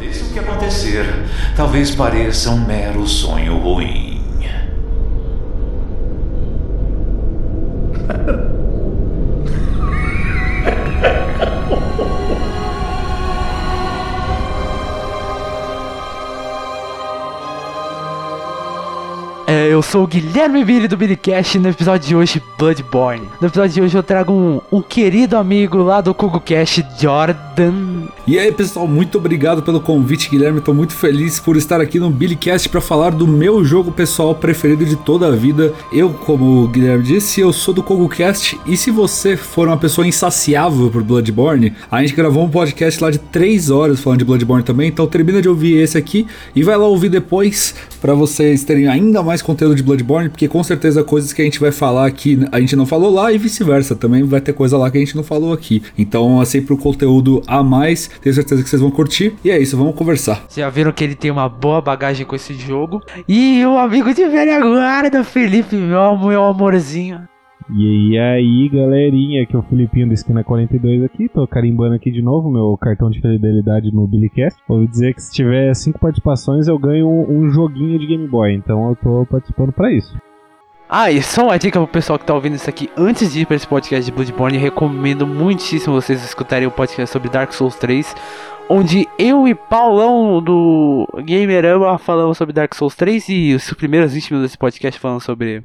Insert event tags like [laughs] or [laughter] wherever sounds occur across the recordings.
Aconteça o que acontecer, talvez pareça um mero sonho ruim. É, eu sou o Guilherme Billy do Billycast e no episódio de hoje, Bloodborne. No episódio de hoje eu trago um, um querido amigo lá do KugoCast, Jordan. E aí, pessoal, muito obrigado pelo convite, Guilherme. Tô muito feliz por estar aqui no Billycast para falar do meu jogo pessoal preferido de toda a vida. Eu, como o Guilherme disse, eu sou do KogoCast e se você for uma pessoa insaciável por Bloodborne, a gente gravou um podcast lá de 3 horas falando de Bloodborne também, então termina de ouvir esse aqui e vai lá ouvir depois para vocês terem ainda mais conteúdo de Bloodborne, porque com certeza coisas que a gente vai falar aqui a gente não falou lá e vice-versa, também vai ter coisa lá que a gente não falou aqui. Então é sempre um conteúdo a mais tenho certeza que vocês vão curtir. E é isso, vamos conversar. Já viram que ele tem uma boa bagagem com esse jogo. E o amigo de velha guarda, Felipe, meu, meu amorzinho. E aí, galerinha, aqui é o Filipinho do Esquina 42 aqui, tô carimbando aqui de novo meu cartão de fidelidade no Billycast. Ouvi dizer que se tiver cinco participações eu ganho um, um joguinho de Game Boy, então eu tô participando para isso. Ah, e só uma dica pro pessoal que tá ouvindo isso aqui, antes de ir pra esse podcast de Bloodborne, recomendo muitíssimo vocês escutarem o podcast sobre Dark Souls 3, onde eu e Paulão do Gamerama falamos sobre Dark Souls 3 e os primeiros 20 minutos desse podcast falando sobre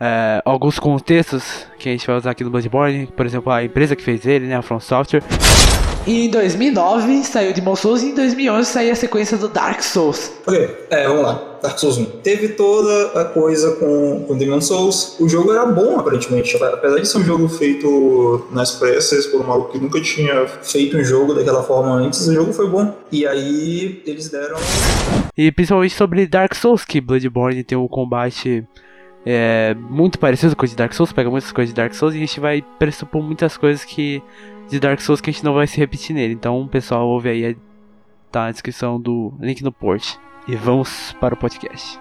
é, alguns contextos que a gente vai usar aqui no Bloodborne, por exemplo, a empresa que fez ele, né, a From Software. E em 2009 saiu Demon Souls e em 2011 saiu a sequência do Dark Souls. Ok, é, vamos lá. Dark Souls 1. Teve toda a coisa com, com Demon Souls. O jogo era bom, aparentemente. Apesar de ser um jogo feito nas pressas por um maluco que nunca tinha feito um jogo daquela forma antes, o jogo foi bom. E aí eles deram. E principalmente sobre Dark Souls, que Bloodborne tem um combate é, muito parecido com o de Dark Souls, pega muitas coisas de Dark Souls e a gente vai pressupor muitas coisas que de Dark Souls que a gente não vai se repetir nele. Então, pessoal, ouve aí, tá na descrição do link no port. E vamos para o podcast.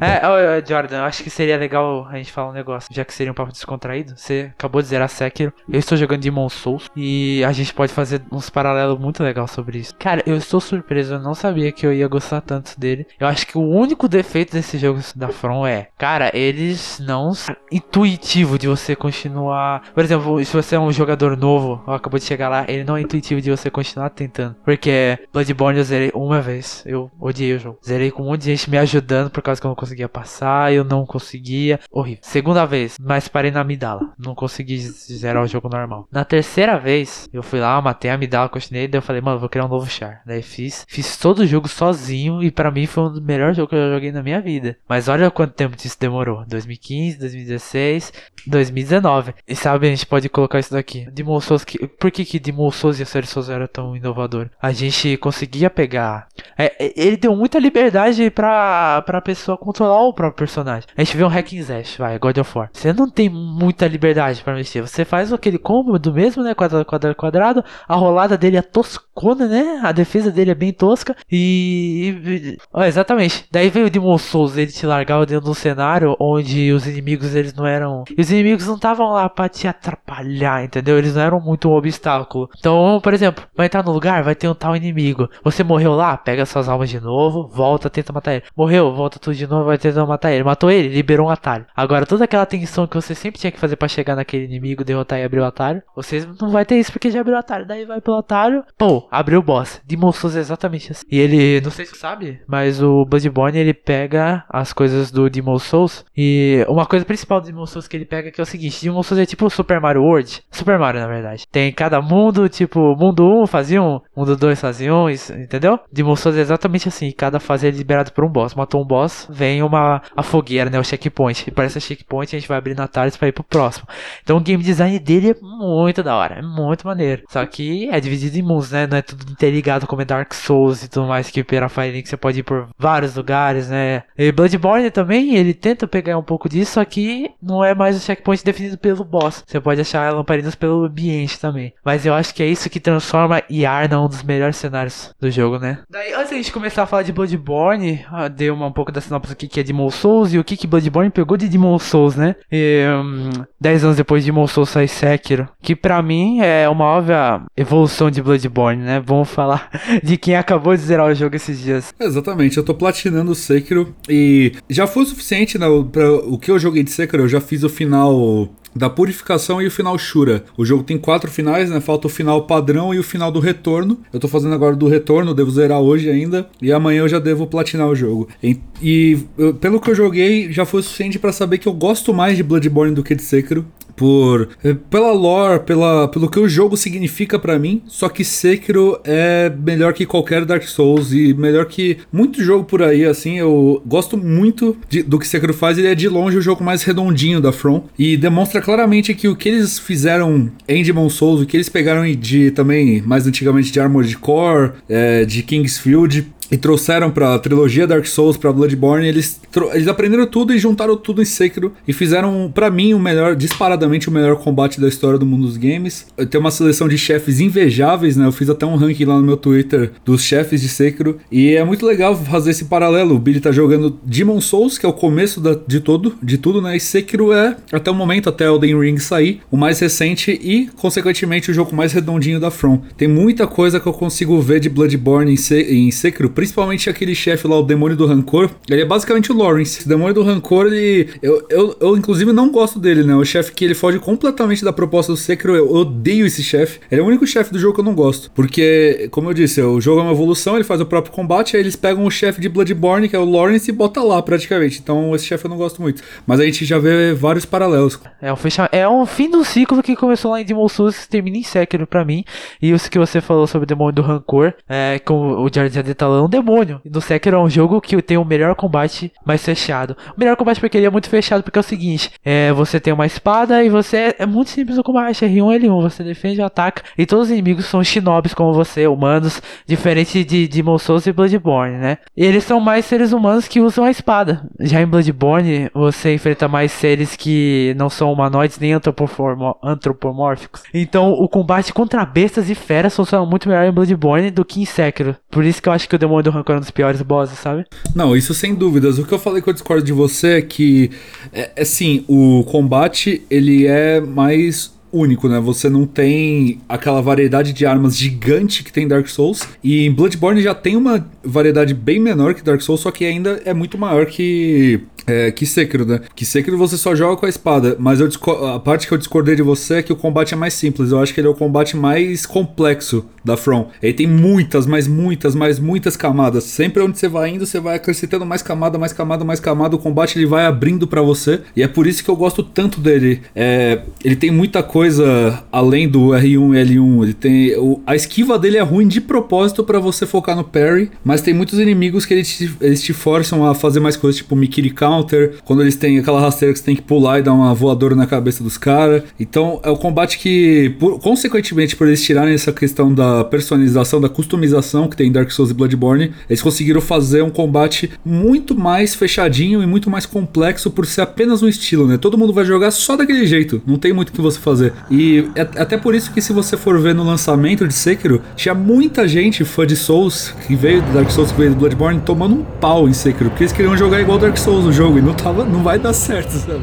É, Jordan, eu acho que seria legal a gente falar um negócio, já que seria um papo descontraído. Você acabou de zerar Sekiro, eu estou jogando Demon Souls e a gente pode fazer uns paralelos muito legais sobre isso. Cara, eu estou surpreso, eu não sabia que eu ia gostar tanto dele. Eu acho que o único defeito desse jogo da From é, cara, eles não intuitivo de você continuar. Por exemplo, se você é um jogador novo, acabou de chegar lá, ele não é intuitivo de você continuar tentando. Porque Bloodborne eu zerei uma vez, eu odiei o jogo. Zerei com um monte de gente me ajudando por causa que eu não conseguia passar, eu não conseguia. Horrível. Segunda vez, mas parei na Amidala. Não consegui zerar o jogo normal. Na terceira vez, eu fui lá, matei a Amidala, continuei, daí eu falei, mano, vou criar um novo char. Daí fiz, fiz todo o jogo sozinho e para mim foi um dos melhores jogos que eu joguei na minha vida. Mas olha quanto tempo isso demorou. 2015, 2016, 2019. E sabe, a gente pode colocar isso daqui. Demon Souls, que, por que que Demon Souls e a série Souls era tão inovador? A gente conseguia pegar... É, ele deu muita liberdade pra, pra pessoa controlar o próprio personagem. A gente vê um hack and slash, vai, God of War. Você não tem muita liberdade para mexer. Você faz aquele combo do mesmo, né? Quadrado, quadrado, quadrado. A rolada dele é toscona, né? A defesa dele é bem tosca. E. ó, exatamente. Daí veio o Demon Souls, ele te largava dentro de um cenário onde os inimigos eles não eram. Os inimigos não estavam lá pra te atrapalhar, entendeu? Eles não eram muito um obstáculo. Então, por exemplo, vai entrar no lugar, vai ter um tal inimigo. Você morreu lá, pega suas almas de novo, volta, tenta matar ele. Morreu, volta tudo de novo, vai tentando matar ele. Matou ele, liberou um atalho. Agora, toda aquela tensão que você sempre tinha que fazer para chegar naquele inimigo, derrotar e abrir o atalho, você não vai ter isso porque já abriu o atalho. Daí vai pelo atalho, pô, abriu o boss. Demon Souls exatamente assim. E ele, não sei se você sabe, mas o Bloodborne ele pega as coisas do Demon Souls. E uma coisa principal do Demon Souls que ele pega que é o seguinte: Demon Souls é tipo Super Mario World. Super Mario, na verdade. Tem cada mundo, tipo, mundo 1 fazia um, mundo 2 fazia um, entendeu? Demon Souls é exatamente assim. Cada fase é liberado por um boss. Matou um boss, vem uma a fogueira, né? O checkpoint. E para essa checkpoint a gente vai abrir atalhos para ir pro próximo. Então o game design dele é muito da hora, é muito maneiro. Só que é dividido em mundos, né? Não é tudo interligado como é Dark Souls e tudo mais que pela Fire Link você pode ir por vários lugares, né? E Bloodborne também, ele tenta pegar um pouco disso, só que não é mais o checkpoint definido pelo boss. Você pode achar lamparinas pelo ambiente também. Mas eu acho que é isso que transforma Yarna um dos melhores cenários do jogo, né? Daí, antes da gente começar a falar de Bloodborne, dei uma, um pouco da sinopse aqui que, que é Demon Souls e o que, que Bloodborne pegou de Demon Souls, né? E, hum, dez anos depois de Demon Souls sai Sekiro, que pra mim é uma óbvia evolução de Bloodborne, né? Vamos falar [laughs] de quem acabou de zerar o jogo esses dias. Exatamente, eu tô platinando o Sekiro e já foi o suficiente né, para o que eu joguei de Sekiro, eu já fiz o final da purificação e o final Shura. O jogo tem quatro finais, né? Falta o final padrão e o final do retorno. Eu tô fazendo agora do retorno, devo zerar hoje ainda. E amanhã eu já devo platinar o jogo. E, e eu, pelo que eu joguei, já foi o suficiente para saber que eu gosto mais de Bloodborne do que de Sekiro por eh, pela lore, pela, pelo que o jogo significa para mim. Só que Sekiro é melhor que qualquer Dark Souls e melhor que muito jogo por aí. Assim, eu gosto muito de, do que Sekiro faz. Ele é de longe o jogo mais redondinho da From e demonstra claramente que o que eles fizeram em Demon Souls, o que eles pegaram de também mais antigamente de Armored Core, é, de Kingsfield e trouxeram pra trilogia Dark Souls, pra Bloodborne, eles, eles aprenderam tudo e juntaram tudo em Sekiro e fizeram, para mim, o melhor, disparadamente o melhor combate da história do mundo dos games. Tem uma seleção de chefes invejáveis, né? Eu fiz até um ranking lá no meu Twitter dos chefes de Sekiro e é muito legal fazer esse paralelo. O Billy tá jogando Demon Souls, que é o começo da, de todo, de tudo, né? E Sekiro é, até o momento, até Elden Ring sair, o mais recente e, consequentemente, o jogo mais redondinho da From. Tem muita coisa que eu consigo ver de Bloodborne em, Se em Sekiro, principalmente aquele chefe lá, o Demônio do Rancor. Ele é basicamente o Lawrence. O Demônio do Rancor, ele. Eu, eu, eu inclusive, não gosto dele, né? O chefe que ele foge completamente da proposta do Sekiro. Eu odeio esse chefe. Ele é o único chefe do jogo que eu não gosto. Porque, como eu disse, o jogo é uma evolução, ele faz o próprio combate, aí eles pegam o chefe de Bloodborne, que é o Lawrence, e bota lá praticamente. Então, esse chefe eu não gosto muito. Mas a gente já vê vários paralelos. É um, fecha... é um fim do ciclo que começou lá em Demon Souls que termina em Sekiro pra mim. E isso que você falou sobre o Demônio do Rancor, é, como o Jared já detalhou, um demônio. E no Sekiro é um jogo que tem o melhor combate mais fechado. O melhor combate porque ele é muito fechado, porque é o seguinte: é, você tem uma espada e você. É muito simples o combate, R1, L1. Você defende, ataca. E todos os inimigos são shinobis como você, humanos, diferente de Demon Souls e Bloodborne, né? E eles são mais seres humanos que usam a espada. Já em Bloodborne, você enfrenta mais seres que não são humanoides nem antropomórficos. Então, o combate contra bestas e feras funciona muito melhor em Bloodborne do que em Sekiro. Por isso que eu acho que o Demônio do Rancor é um dos piores bosses, sabe? Não, isso sem dúvidas. O que eu falei que eu discordo de você é que, é, é sim, o combate ele é mais único, né? Você não tem aquela variedade de armas gigante que tem Dark Souls. E em Bloodborne já tem uma variedade bem menor que Dark Souls, só que ainda é muito maior que é, que Sekiro, né? Que Sekiro você só joga com a espada, mas eu a parte que eu discordei de você é que o combate é mais simples. Eu acho que ele é o combate mais complexo da From. Ele tem muitas, mas muitas, mas muitas camadas. Sempre onde você vai indo, você vai acrescentando mais camada, mais camada, mais camada. O combate ele vai abrindo para você e é por isso que eu gosto tanto dele. É, ele tem muita coisa além do R1 e L1. Ele tem o, a esquiva dele é ruim de propósito para você focar no parry, mas tem muitos inimigos que eles te, eles te forçam a fazer mais coisas, tipo Mikiri Count counter, quando eles têm aquela rasteira que você tem que pular e dar uma voadora na cabeça dos caras. Então é o combate que, por, consequentemente, por eles tirarem essa questão da personalização, da customização que tem em Dark Souls e Bloodborne, eles conseguiram fazer um combate muito mais fechadinho e muito mais complexo por ser apenas um estilo, né? Todo mundo vai jogar só daquele jeito, não tem muito o que você fazer. E é até por isso que se você for ver no lançamento de Sekiro, tinha muita gente fã de Souls que veio do Dark Souls, que veio do Bloodborne, tomando um pau em Sekiro, porque eles queriam jogar igual Dark Souls no jogo jogo e não, tava, não vai dar certo, sabe?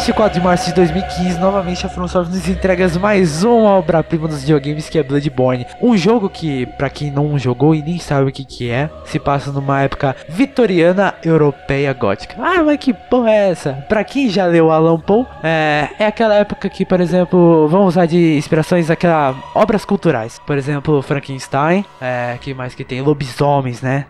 24 de março de 2015, novamente a From Software nos entrega mais uma obra-prima dos videogames que é Bloodborne. Um jogo que, para quem não jogou e nem sabe o que que é, se passa numa época vitoriana europeia gótica. Ah, mas que porra é essa? Pra quem já leu Alan Poe, é, é aquela época que, por exemplo, vamos usar de inspirações aquela obras culturais. Por exemplo, Frankenstein, é, que mais que tem? Lobisomens, né?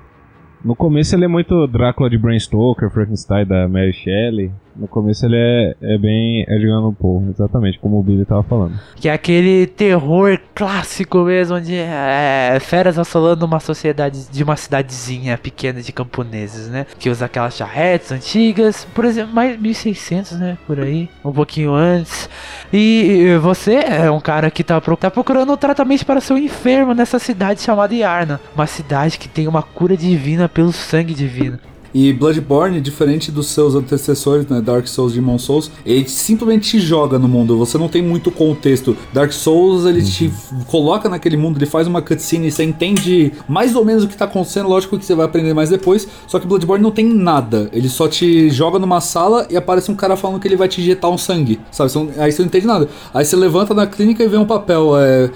No começo ele é muito Drácula de Bram Stoker, Frankenstein da Mary Shelley. No começo ele é, é bem Edgar Allan Poe, exatamente como o Billy tava falando. Que é aquele terror clássico mesmo, onde é, feras assolando uma sociedade de uma cidadezinha pequena de camponeses, né? Que usa aquelas charretes antigas, por exemplo, mais 1600, né? Por aí, um pouquinho antes. E você é um cara que tá, tá procurando um tratamento para seu enfermo nessa cidade chamada Yarna. Uma cidade que tem uma cura divina pelo sangue divino. E Bloodborne, diferente dos seus antecessores, né, Dark Souls, Demon Souls, ele simplesmente te joga no mundo. Você não tem muito contexto. Dark Souls, ele te coloca naquele mundo, ele faz uma cutscene e você entende mais ou menos o que tá acontecendo. Lógico que você vai aprender mais depois. Só que Bloodborne não tem nada. Ele só te joga numa sala e aparece um cara falando que ele vai te injetar um sangue, sabe? Aí você não entende nada. Aí você levanta na clínica e vê um papel, é,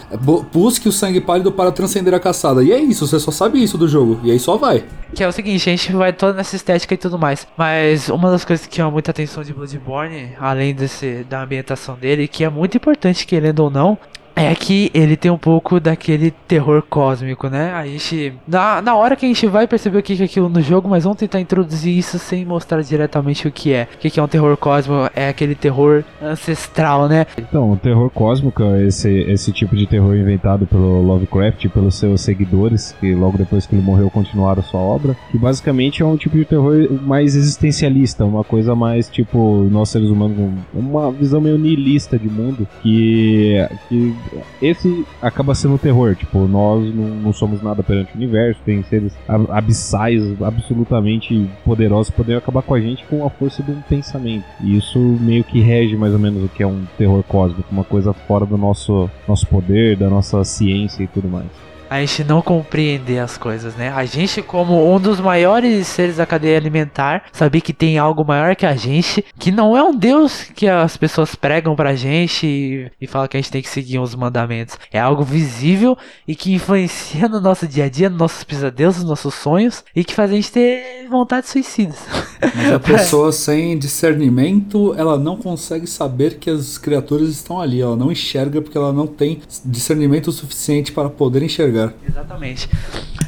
busque o sangue pálido para transcender a caçada. E é isso, você só sabe isso do jogo. E aí só vai. Que é o seguinte, a gente vai toda nessa estética e tudo mais. Mas uma das coisas que chama muita atenção de Bloodborne, além desse, da ambientação dele, que é muito importante, querendo ou não, é que ele tem um pouco daquele terror cósmico, né? A gente. Na, na hora que a gente vai perceber o que é aquilo no jogo, mas vamos tentar introduzir isso sem mostrar diretamente o que é. O que é um terror cósmico? É aquele terror ancestral, né? Então, o terror cósmico é esse, esse tipo de terror inventado pelo Lovecraft e pelos seus seguidores, que logo depois que ele morreu continuaram sua obra. Que basicamente é um tipo de terror mais existencialista, uma coisa mais tipo, nós seres humanos, uma visão meio nihilista de mundo, que. que esse acaba sendo o terror. Tipo, nós não, não, somos nada perante o universo, tem seres abissais absolutamente poderosos poderiam acabar com a gente com a força de um pensamento. E isso meio que rege mais ou menos o que é um terror cósmico, uma coisa fora do nosso, nosso poder, da nossa ciência e tudo mais a gente não compreender as coisas, né? A gente, como um dos maiores seres da cadeia alimentar, saber que tem algo maior que a gente, que não é um Deus que as pessoas pregam pra gente e, e falam que a gente tem que seguir os mandamentos. É algo visível e que influencia no nosso dia a dia, nos nossos pesadelos, nos nossos sonhos e que faz a gente ter vontade suicidas. Mas a [laughs] pessoa sem discernimento, ela não consegue saber que as criaturas estão ali. Ela não enxerga porque ela não tem discernimento suficiente para poder enxergar. Exatamente.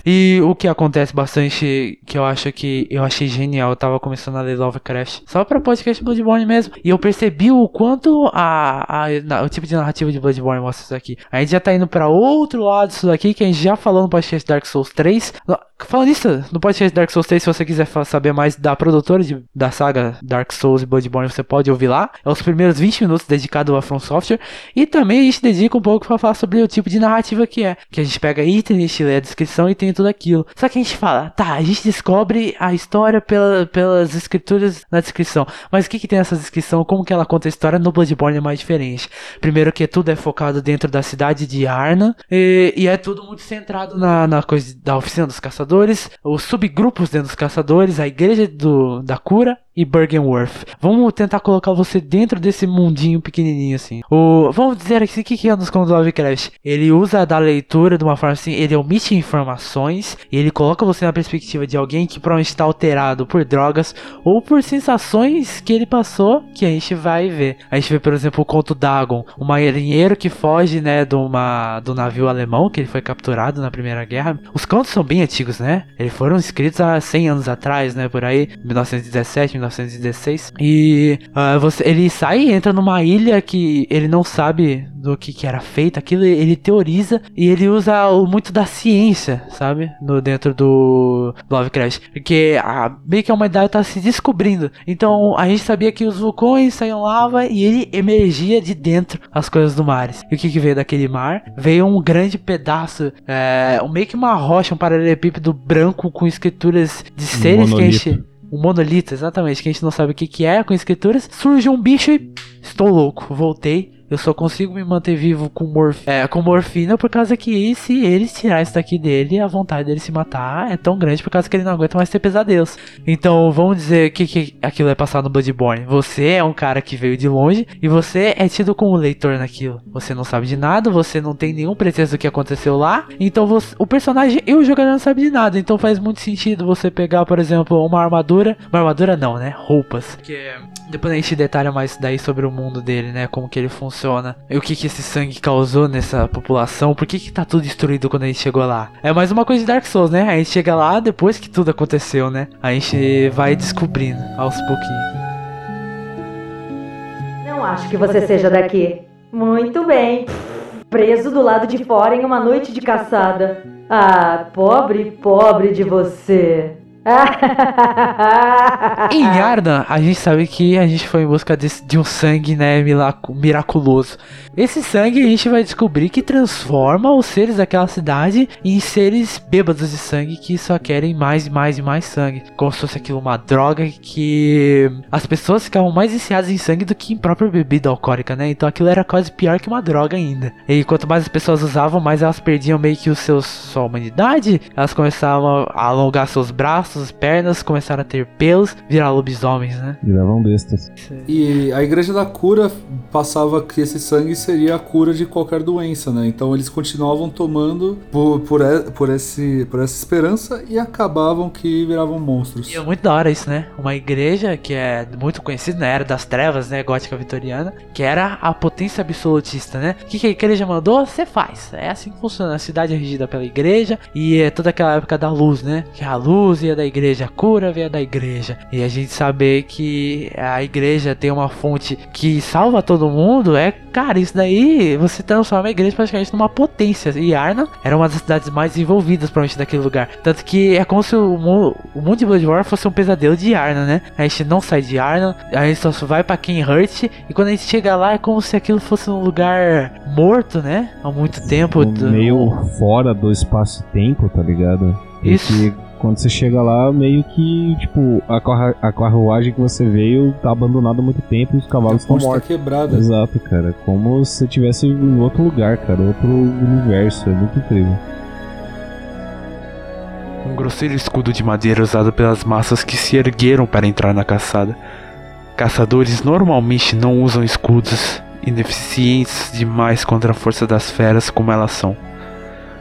E o que acontece bastante, que eu acho que eu achei genial, eu tava começando a ler Lovecraft, só pra podcast Bloodborne mesmo, e eu percebi o quanto a, a, o tipo de narrativa de Bloodborne mostra isso aqui. A gente já tá indo pra outro lado disso daqui, que a gente já falou no podcast Dark Souls 3. Falando isso, no podcast Dark Souls 3, se você quiser saber mais da produtora de, da saga Dark Souls e Bloodborne, você pode ouvir lá. É os primeiros 20 minutos dedicados a From Software. E também a gente dedica um pouco para falar sobre o tipo de narrativa que é. Que a gente pega item, a gente lê a descrição e tem tudo aquilo. Só que a gente fala, tá, a gente descobre a história pela, pelas escrituras na descrição. Mas o que, que tem nessa descrição? Como que ela conta a história no Bloodborne é mais diferente. Primeiro que tudo é focado dentro da cidade de Arna. E, e é tudo muito centrado na, na coisa da oficina dos caçadores caçadores, os subgrupos dentro dos caçadores, a igreja do, da cura e Bergenworth. Vamos tentar colocar você dentro desse mundinho pequenininho assim. O, vamos dizer aqui o que, que é nos contos do Lovecraft. Ele usa da leitura de uma forma assim, ele omite informações ele coloca você na perspectiva de alguém que provavelmente está alterado por drogas ou por sensações que ele passou que a gente vai ver. A gente vê, por exemplo, o conto Dagon, um marinheiro que foge, né, de uma, do navio alemão que ele foi capturado na Primeira Guerra. Os contos são bem antigos, né? Eles foram escritos há 100 anos atrás, né, por aí, 1917, 1916. E uh, você, ele sai e entra numa ilha que ele não sabe do que, que era feito aquilo, ele teoriza e ele usa muito da ciência, sabe? No, dentro do Lovecraft. Porque a, meio que a humanidade tá se descobrindo. Então a gente sabia que os vulcões saíam lava e ele emergia de dentro as coisas do mar. E o que, que veio daquele mar? Veio um grande pedaço, é, meio que uma rocha, um paralelepípedo branco com escrituras de seres um que a gente um monolito, exatamente, que a gente não sabe o que, que é, com escrituras. Surge um bicho e. Estou louco, voltei eu só consigo me manter vivo com, morf é, com morfina por causa que se eles tirar isso daqui dele, a vontade dele se matar é tão grande por causa que ele não aguenta mais ter pesadelos. Então vamos dizer que, que aquilo é passado no Bloodborne. Você é um cara que veio de longe e você é tido como leitor naquilo. Você não sabe de nada, você não tem nenhum pretexto do que aconteceu lá. Então você, o personagem e o jogador não sabe de nada. Então faz muito sentido você pegar, por exemplo, uma armadura. Uma armadura não, né? Roupas. Que depois a gente detalha mais daí sobre o mundo dele, né? Como que ele funciona funciona. E o que que esse sangue causou nessa população? Por que que tá tudo destruído quando a gente chegou lá? É mais uma coisa de Dark Souls, né? A gente chega lá depois que tudo aconteceu, né? A gente vai descobrindo aos pouquinhos. Não acho que você seja daqui. Muito bem. Preso do lado de fora em uma noite de caçada. Ah, pobre, pobre de você. [laughs] Em Yardan, a gente sabe que a gente foi em busca de, de um sangue, né, miraculoso. Esse sangue a gente vai descobrir que transforma os seres daquela cidade em seres bêbados de sangue que só querem mais e mais e mais sangue. Como se fosse aquilo uma droga que as pessoas ficavam mais viciadas em sangue do que em própria bebida alcoólica, né? Então aquilo era quase pior que uma droga ainda. E quanto mais as pessoas usavam, mais elas perdiam meio que o seu, sua humanidade. Elas começavam a alongar seus braços, pernas, começaram a ter pelos, virar lobisomens, né? Viravam bestas. E a Igreja da Cura passava que esse sangue seria a cura de qualquer doença, né? Então eles continuavam tomando por, por, por, esse, por essa esperança e acabavam que viravam monstros. E é muito da hora isso, né? Uma igreja que é muito conhecida na era das trevas, né? Gótica vitoriana, que era a potência absolutista, né? O que, que a igreja mandou? Você faz. É assim que funciona. A cidade é regida pela igreja e é toda aquela época da luz, né? Que a luz ia da igreja, a cura veio da igreja. E a gente saber que a igreja tem uma fonte que salva todo mundo, é, cara, isso daí você transforma a igreja praticamente numa potência. E Arna era uma das cidades mais desenvolvidas, provavelmente, daquele lugar. Tanto que é como se o, mu- o mundo de Bloodborne fosse um pesadelo de Arna, né? A gente não sai de Arna, a gente só vai pra King Hurt, e quando a gente chega lá é como se aquilo fosse um lugar morto, né? Há muito tempo. do- Meio fora do espaço-tempo, tá ligado? Isso. Quando você chega lá, meio que, tipo, a, carru- a carruagem que você veio tá abandonada há muito tempo e os cavalos estão tá mortos. quebrada. Exato, cara. Como se você estivesse em outro lugar, cara. Outro universo. É muito incrível. Um grosseiro escudo de madeira usado pelas massas que se ergueram para entrar na caçada. Caçadores normalmente não usam escudos ineficientes demais contra a força das feras como elas são.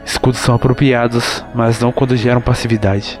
Escudos são apropriados, mas não quando geram passividade.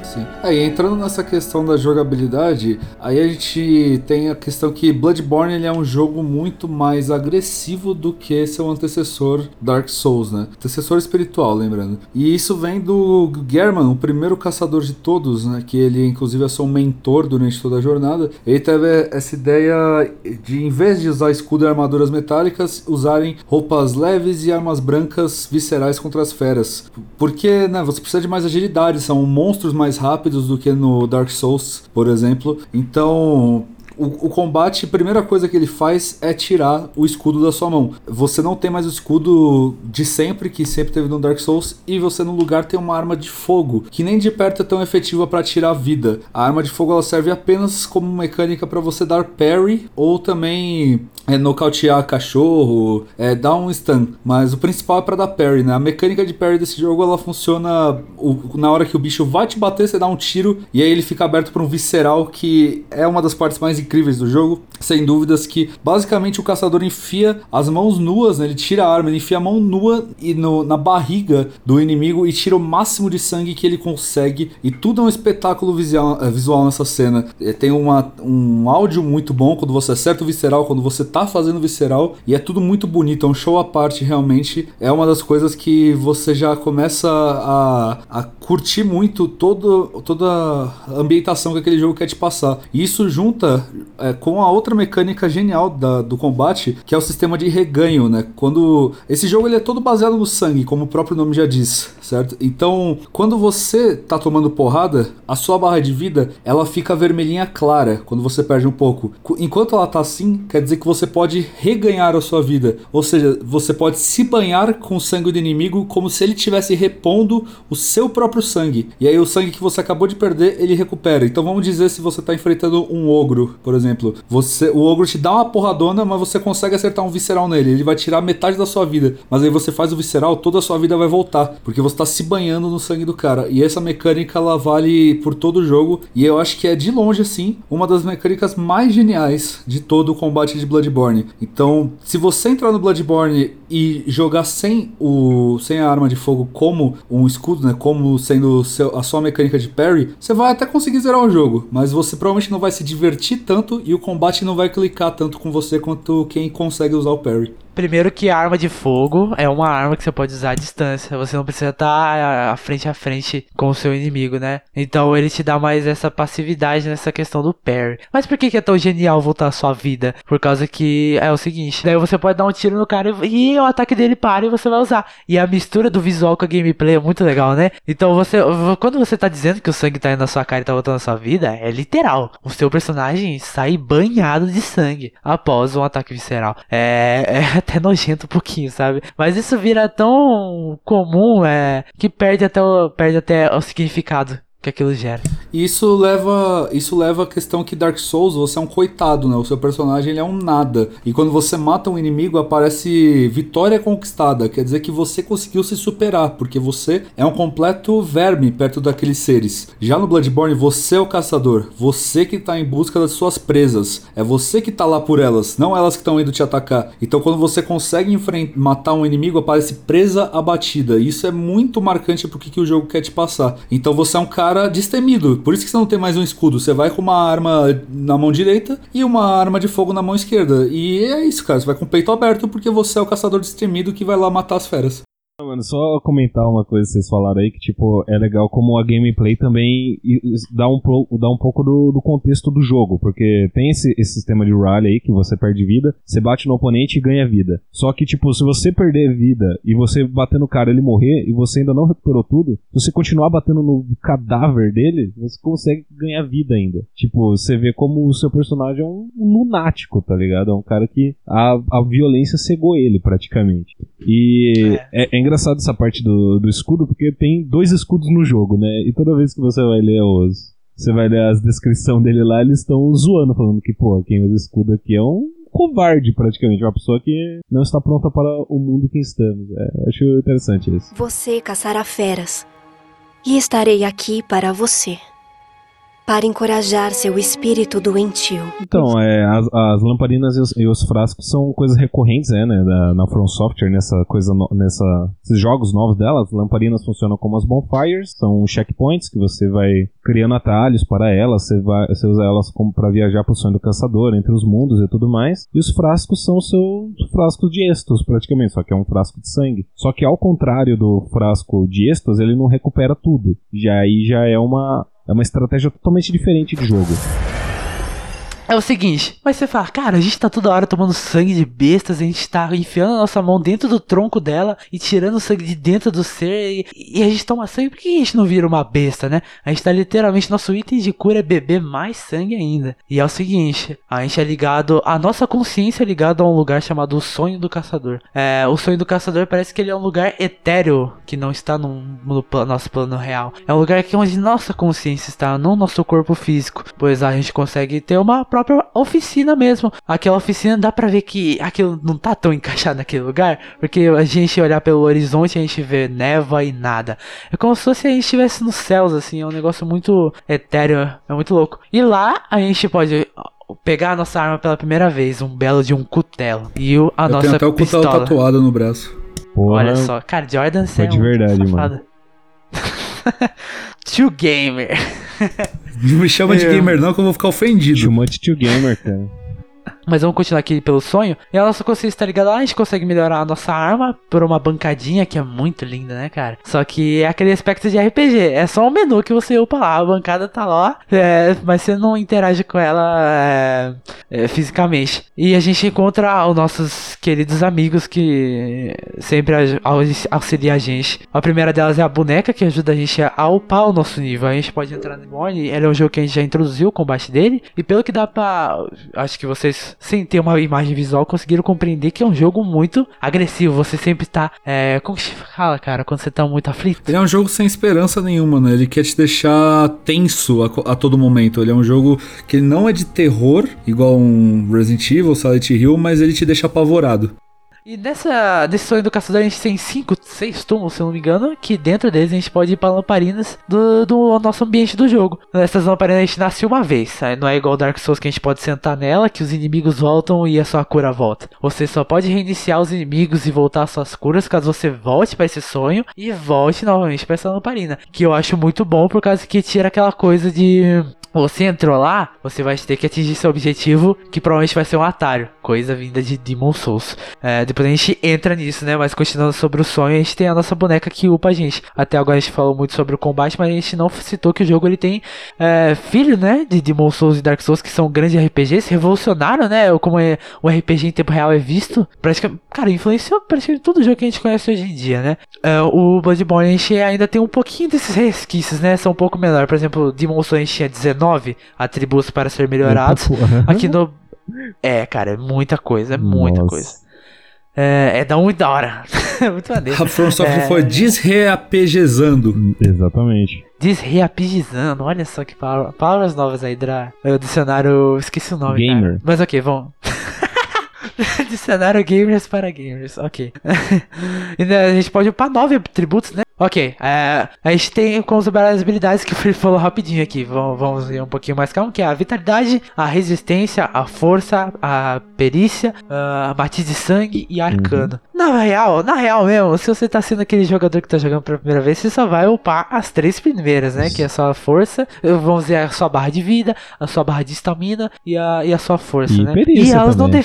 Sim. Aí, entrando nessa questão da jogabilidade, aí a gente tem a questão que Bloodborne ele é um jogo muito mais agressivo do que seu antecessor Dark Souls, né? Antecessor espiritual, lembrando. E isso vem do German, o primeiro caçador de todos, né? Que ele, inclusive, é seu mentor durante toda a jornada. Ele teve essa ideia de, em vez de usar escudo e armaduras metálicas, usarem roupas leves e armas brancas viscerais contra as feras. Porque, né, você precisa de mais agilidade, são monstros mais rápidos do que no Dark Souls, por exemplo. Então, o, o combate, a primeira coisa que ele faz é tirar o escudo da sua mão. Você não tem mais o escudo de sempre, que sempre teve no Dark Souls, e você no lugar tem uma arma de fogo, que nem de perto é tão efetiva para tirar vida. A arma de fogo ela serve apenas como mecânica para você dar parry, ou também é, nocautear cachorro, é, dar um stun. Mas o principal é para dar parry, né? A mecânica de parry desse jogo ela funciona o- na hora que o bicho vai te bater, você dá um tiro, e aí ele fica aberto para um visceral, que é uma das partes mais incríveis do jogo. Sem dúvidas que basicamente o caçador enfia as mãos nuas, né? ele tira a arma, ele enfia a mão nua e no- na barriga do inimigo e tira o máximo de sangue que ele consegue. E tudo é um espetáculo visual, eh, visual nessa cena. Eh, Tem uma, um áudio muito bom quando você acerta o visceral, quando você tá fazendo visceral, e é tudo muito bonito, é um show à parte realmente. É uma das coisas que você já começa a, a curtir muito todo, toda a ambientação que aquele jogo quer te passar. E isso junta é, com a outra mecânica genial da- do combate, que é o sistema de reganho, né? Quando esse jogo ele é todo baseado no sangue, como o próprio nome já diz, certo? Então, quando você tá tomando porrada, a sua barra de vida ela fica vermelhinha clara quando você perde um pouco. Enquanto ela tá assim, quer dizer que você pode reganhar a sua vida, ou seja, você pode se banhar com o sangue do inimigo como se ele estivesse repondo o seu próprio sangue. E aí o sangue que você acabou de perder, ele recupera. Então vamos dizer se você tá enfrentando um ogro, por exemplo. Você, o ogro te dá uma porradona, mas você consegue acertar um visceral nele. Ele vai tirar metade da sua vida. Mas aí você faz o visceral, toda a sua vida vai voltar. Porque você tá se banhando no sangue do cara. E essa mecânica ela vale por todo o jogo. E eu acho que é de longe, assim, uma das mecânicas mais geniais de todo o combate de Bloodborne. Então, se você entrar no Bloodborne e jogar sem o sem a arma de fogo como um escudo, né, como sendo seu- a sua mecânica de parry, você vai até conseguir zerar o jogo, mas você provavelmente não vai se divertir tanto e o combate não vai clicar tanto com você quanto quem consegue usar o parry. Primeiro que a arma de fogo é uma arma que você pode usar à distância. Você não precisa estar frente a frente com o seu inimigo, né? Então ele te dá mais essa passividade nessa questão do parry. Mas por que, é tão genial voltar a sua vida? Por causa que é o seguinte, daí você pode dar um tiro no cara e, e o ataque dele para e você vai usar. E a mistura do visual com a gameplay é muito legal, né? Então você, quando você tá dizendo que o sangue tá indo na sua cara e tá voltando a sua vida, é literal. O seu personagem sai banhado de sangue após um ataque visceral. É, é até nojento um pouquinho, sabe? Mas isso vira tão comum, é, que perde até o, perde até o significado que aquilo gera. Isso leva, isso leva a questão que Dark Souls você é um coitado, né? O seu personagem ele é um nada. E quando você mata um inimigo aparece vitória conquistada, quer dizer que você conseguiu se superar, porque você é um completo verme perto daqueles seres. Já no Bloodborne você é o caçador, você que tá em busca das suas presas. É você que tá lá por elas, não elas que estão indo te atacar. Então quando você consegue matar um inimigo aparece presa abatida. Isso é muito marcante porque que o jogo quer te passar. Então você é um cara destemido por isso que você não tem mais um escudo. Você vai com uma arma na mão direita e uma arma de fogo na mão esquerda. E é isso, cara. Você vai com o peito aberto porque você é o caçador destemido que vai lá matar as feras. Mano, só comentar uma coisa que vocês falaram aí, que tipo, é legal como a gameplay também dá um, dá um pouco do, do contexto do jogo, porque tem esse, esse sistema de rally aí, que você perde vida, você bate no oponente e ganha vida. Só que, tipo, se você perder vida e você bater no cara ele morrer e você ainda não recuperou tudo, se você continuar batendo no cadáver dele, você consegue ganhar vida ainda. Tipo, você vê como o seu personagem é um lunático, tá ligado? É um cara que a, a violência cegou ele, praticamente. E é, é, é engraçado essa parte do, do escudo, porque tem dois escudos no jogo, né? E toda vez que você vai ler os. Você vai ler as descrições dele lá, eles estão zoando, falando que, pô, quem usa escudo aqui é um covarde, praticamente. Uma pessoa que não está pronta para o mundo que estamos. É, acho interessante isso. Você caçará feras. E estarei aqui para você para encorajar seu espírito doentio. Então, é, as, as lamparinas e os, e os, frascos são coisas recorrentes, é, né, da, na From Software, nessa coisa, no, nessa, esses jogos novos dela. As lamparinas funcionam como as bonfires, são checkpoints que você vai criando atalhos para elas, você, vai, você usa elas para viajar para o sonho do caçador, entre os mundos e tudo mais. E os frascos são os seus frascos de estos, praticamente, só que é um frasco de sangue. Só que ao contrário do frasco de estos, ele não recupera tudo. Já aí já é uma é uma estratégia totalmente diferente de jogo é o seguinte, mas você fala, cara, a gente tá toda hora tomando sangue de bestas, a gente tá enfiando a nossa mão dentro do tronco dela e tirando o sangue de dentro do ser e, e, a gente toma sangue, por que a gente não vira uma besta, né? A gente tá literalmente, nosso item de cura é beber mais sangue ainda. E é o seguinte, a gente é ligado, a nossa consciência é ligada a um lugar chamado o sonho do caçador. É, o sonho do caçador parece que ele é um lugar etéreo, que não está no, no, no nosso plano real. É um lugar que onde nossa consciência está, não nosso corpo físico, pois a gente consegue ter uma própria própria oficina mesmo. Aquela oficina dá pra ver que aquilo não tá tão encaixado naquele lugar, porque a gente olhar pelo horizonte a gente vê neva e nada. É como se fosse a gente estivesse nos céus, assim, é um negócio muito etéreo, é muito louco. E lá a gente pode pegar a nossa arma pela primeira vez, um belo de um cutelo. E o, a Eu nossa tenho até o pistola. cutelo tatuado no braço. Porra, Olha só, cara, Jordan foi é de um verdade, safado. mano. [laughs] Tio Gamer. Não [laughs] me chama de gamer não que eu vou ficar ofendido. Too much to gamer, cara. Mas vamos continuar aqui pelo sonho. E a nossa consciência tá ligada lá, a gente consegue melhorar a nossa arma por uma bancadinha que é muito linda, né, cara? Só que é aquele aspecto de RPG. É só um menu que você upa lá, a bancada tá lá, é, mas você não interage com ela é, é, fisicamente. E a gente encontra os nossos queridos amigos que sempre auxiliam a gente. A primeira delas é a boneca que ajuda a gente a upar o nosso nível. A gente pode entrar no Born, ele é um jogo que a gente já introduziu o combate dele. E pelo que dá pra. Acho que vocês, sem ter uma imagem visual, conseguiram compreender que é um jogo muito agressivo. Você sempre tá. É, como que se fala, cara, quando você tá muito aflito? Ele é um jogo sem esperança nenhuma, né? Ele quer te deixar tenso a, a todo momento. Ele é um jogo que não é de terror, igual um Resident Evil, Silent Hill, mas ele te deixa apavorado. E nessa, nesse sonho do caçador a gente tem 5, 6 túmulos, se não me engano, que dentro deles a gente pode ir para lamparinas do, do nosso ambiente do jogo. Nessas lamparinas a gente nasce uma vez, não é igual Dark Souls que a gente pode sentar nela, que os inimigos voltam e a sua cura volta. Você só pode reiniciar os inimigos e voltar às suas curas caso você volte para esse sonho e volte novamente para essa lamparina. Que eu acho muito bom por causa que tira aquela coisa de você entrou lá, você vai ter que atingir seu objetivo, que provavelmente vai ser um atalho, coisa vinda de Demon Souls. É, depois a gente entra nisso, né? Mas continuando sobre o sonho, a gente tem a nossa boneca que upa a gente. Até agora a gente falou muito sobre o combate, mas a gente não citou que o jogo ele tem é, filho, né? De Demon Souls e Dark Souls, que são grandes RPGs, revolucionaram, né? Como é, o RPG em tempo real é visto. Praticamente, cara, influenciou praticamente todo o jogo que a gente conhece hoje em dia, né? É, o Bloodborne a gente ainda tem um pouquinho desses resquícios, né? São um pouco menor. Por exemplo, Demon Souls a gente tinha 19 atributos para ser melhorados. Aqui no. É, cara, é muita coisa, é muita Nossa. coisa. É, é da muito da hora. É [laughs] muito maneiro. A From Software É. foi desreapegezando. Exatamente. Desreapigizando, olha só que palavra, palavras novas aí, Dra. O dicionário, esqueci o nome. cara. Gamer. Mas ok, vamos. [laughs] dicionário gamers para gamers, ok. [laughs] e né, a gente pode upar nove atributos, né? Ok, é, a gente tem como superar as habilidades que o Felipe falou rapidinho aqui. Vamos, vamos ir um pouquinho mais calmo, que é a vitalidade, a resistência, a força, a perícia, a batiz de sangue e arcano. Na real, na real mesmo, se você tá sendo aquele jogador que tá jogando pela primeira vez, você só vai upar as três primeiras, né? Que é a sua força, vamos dizer, a sua barra de vida, a sua barra de estamina e a, e a sua força, E né? perícia e elas não também.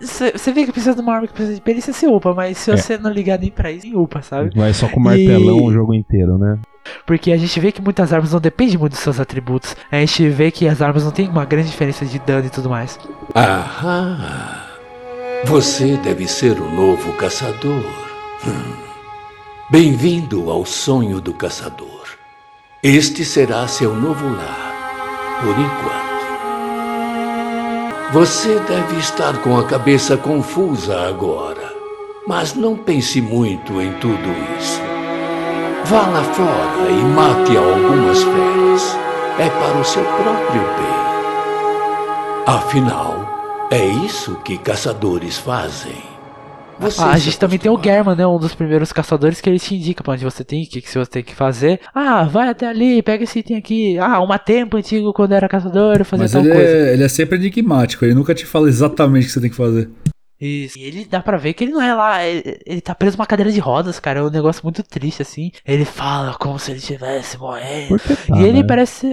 Você vê que precisa de uma arma que precisa de perícia, você upa, mas se É. você não ligar nem pra isso, upa, sabe? Vai só com martelão E- o jogo inteiro, né? Porque a gente vê que muitas armas não dependem muito dos seus atributos. A gente vê que as armas não têm uma grande diferença de dano e tudo mais. Aham. Você deve ser o novo caçador. Hum. Bem-vindo ao sonho do caçador. Este será seu novo lar, por enquanto. Você deve estar com a cabeça confusa agora, mas não pense muito em tudo isso. Vá lá fora e mate algumas feras. É para o seu próprio bem. Afinal, é isso que caçadores fazem. Você Ah, a gente também tem o. German, né? Um dos primeiros caçadores que ele te indica pra onde você tem que, que você tem que fazer. Ah, vai até ali, pega esse item aqui. Ah, uma tempo antigo quando era caçador, Mas tal ele coisa. é, ele é sempre enigmático, ele nunca te fala exatamente o que você tem que fazer. Isso. E ele dá pra ver que ele não é lá. Ele, ele tá preso numa cadeira de rodas, cara. É um negócio muito triste, assim. Ele fala como se ele estivesse morrendo. Tá, e ele né? parece.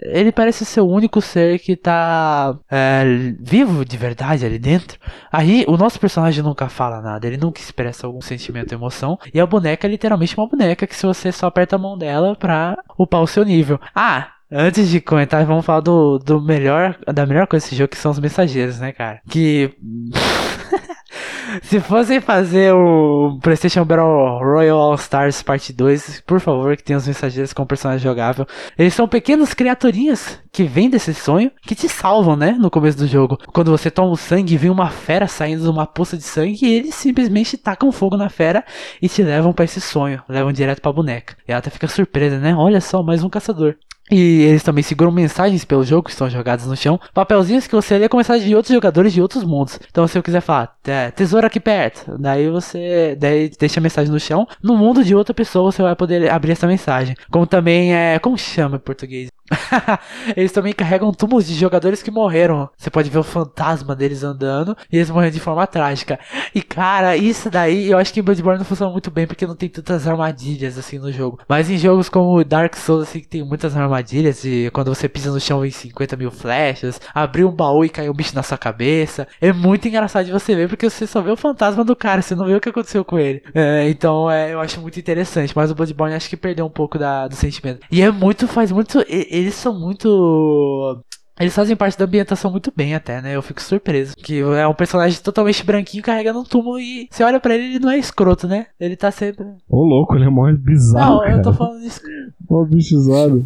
Ele parece ser o único ser que tá é, vivo de verdade ali dentro. Aí o nosso personagem nunca fala nada, ele nunca expressa algum sentimento ou emoção. E a boneca é literalmente uma boneca que se você só aperta a mão dela pra upar o seu nível. Ah! Antes de comentar, vamos falar do, do melhor, da melhor coisa desse jogo, que são os mensageiros, né, cara? Que. Se fossem fazer o PlayStation Battle Royale All Stars Parte 2, por favor, que tenha os mensageiros com personagem jogável. Eles são pequenas criaturinhas que vêm desse sonho, que te salvam, né? No começo do jogo. Quando você toma o sangue vem uma fera saindo de uma poça de sangue, e eles simplesmente tacam fogo na fera e te levam pra esse sonho. Levam direto pra boneca. E ela até fica surpresa, né? Olha só, mais um caçador. E eles também seguram mensagens pelo jogo que estão jogadas no chão. Papelzinhos que você lê com mensagens de outros jogadores de outros mundos. Então se eu quiser falar, "É, tesouro aqui perto. Daí você daí deixa a mensagem no chão. No mundo de outra pessoa você vai poder abrir essa mensagem. Como também é. Como chama em português? [laughs] eles também carregam túmulos de jogadores que morreram. Você pode ver o fantasma deles andando e eles morrendo de forma trágica. E cara, isso daí eu acho que em Bloodborne não funciona muito bem porque não tem tantas armadilhas assim no jogo. Mas em jogos como Dark Souls, assim, que tem muitas armadilhas e quando você pisa no chão vem 50 mil flechas, abrir um baú e cair um bicho na sua cabeça. É muito engraçado de você ver porque você só vê o fantasma do cara, você não vê o que aconteceu com ele. É, então é, eu acho muito interessante. Mas o Bloodborne acho que perdeu um pouco da, do sentimento. E é muito, faz muito. Eles são muito. Eles fazem parte da ambientação muito bem até, né? Eu fico surpreso. Que é um personagem totalmente branquinho carregando um túmulo e você olha pra ele ele não é escroto, né? Ele tá sempre. Ô, louco, ele é mó bizarro, não, cara. eu tô falando disso. Mó bichizado.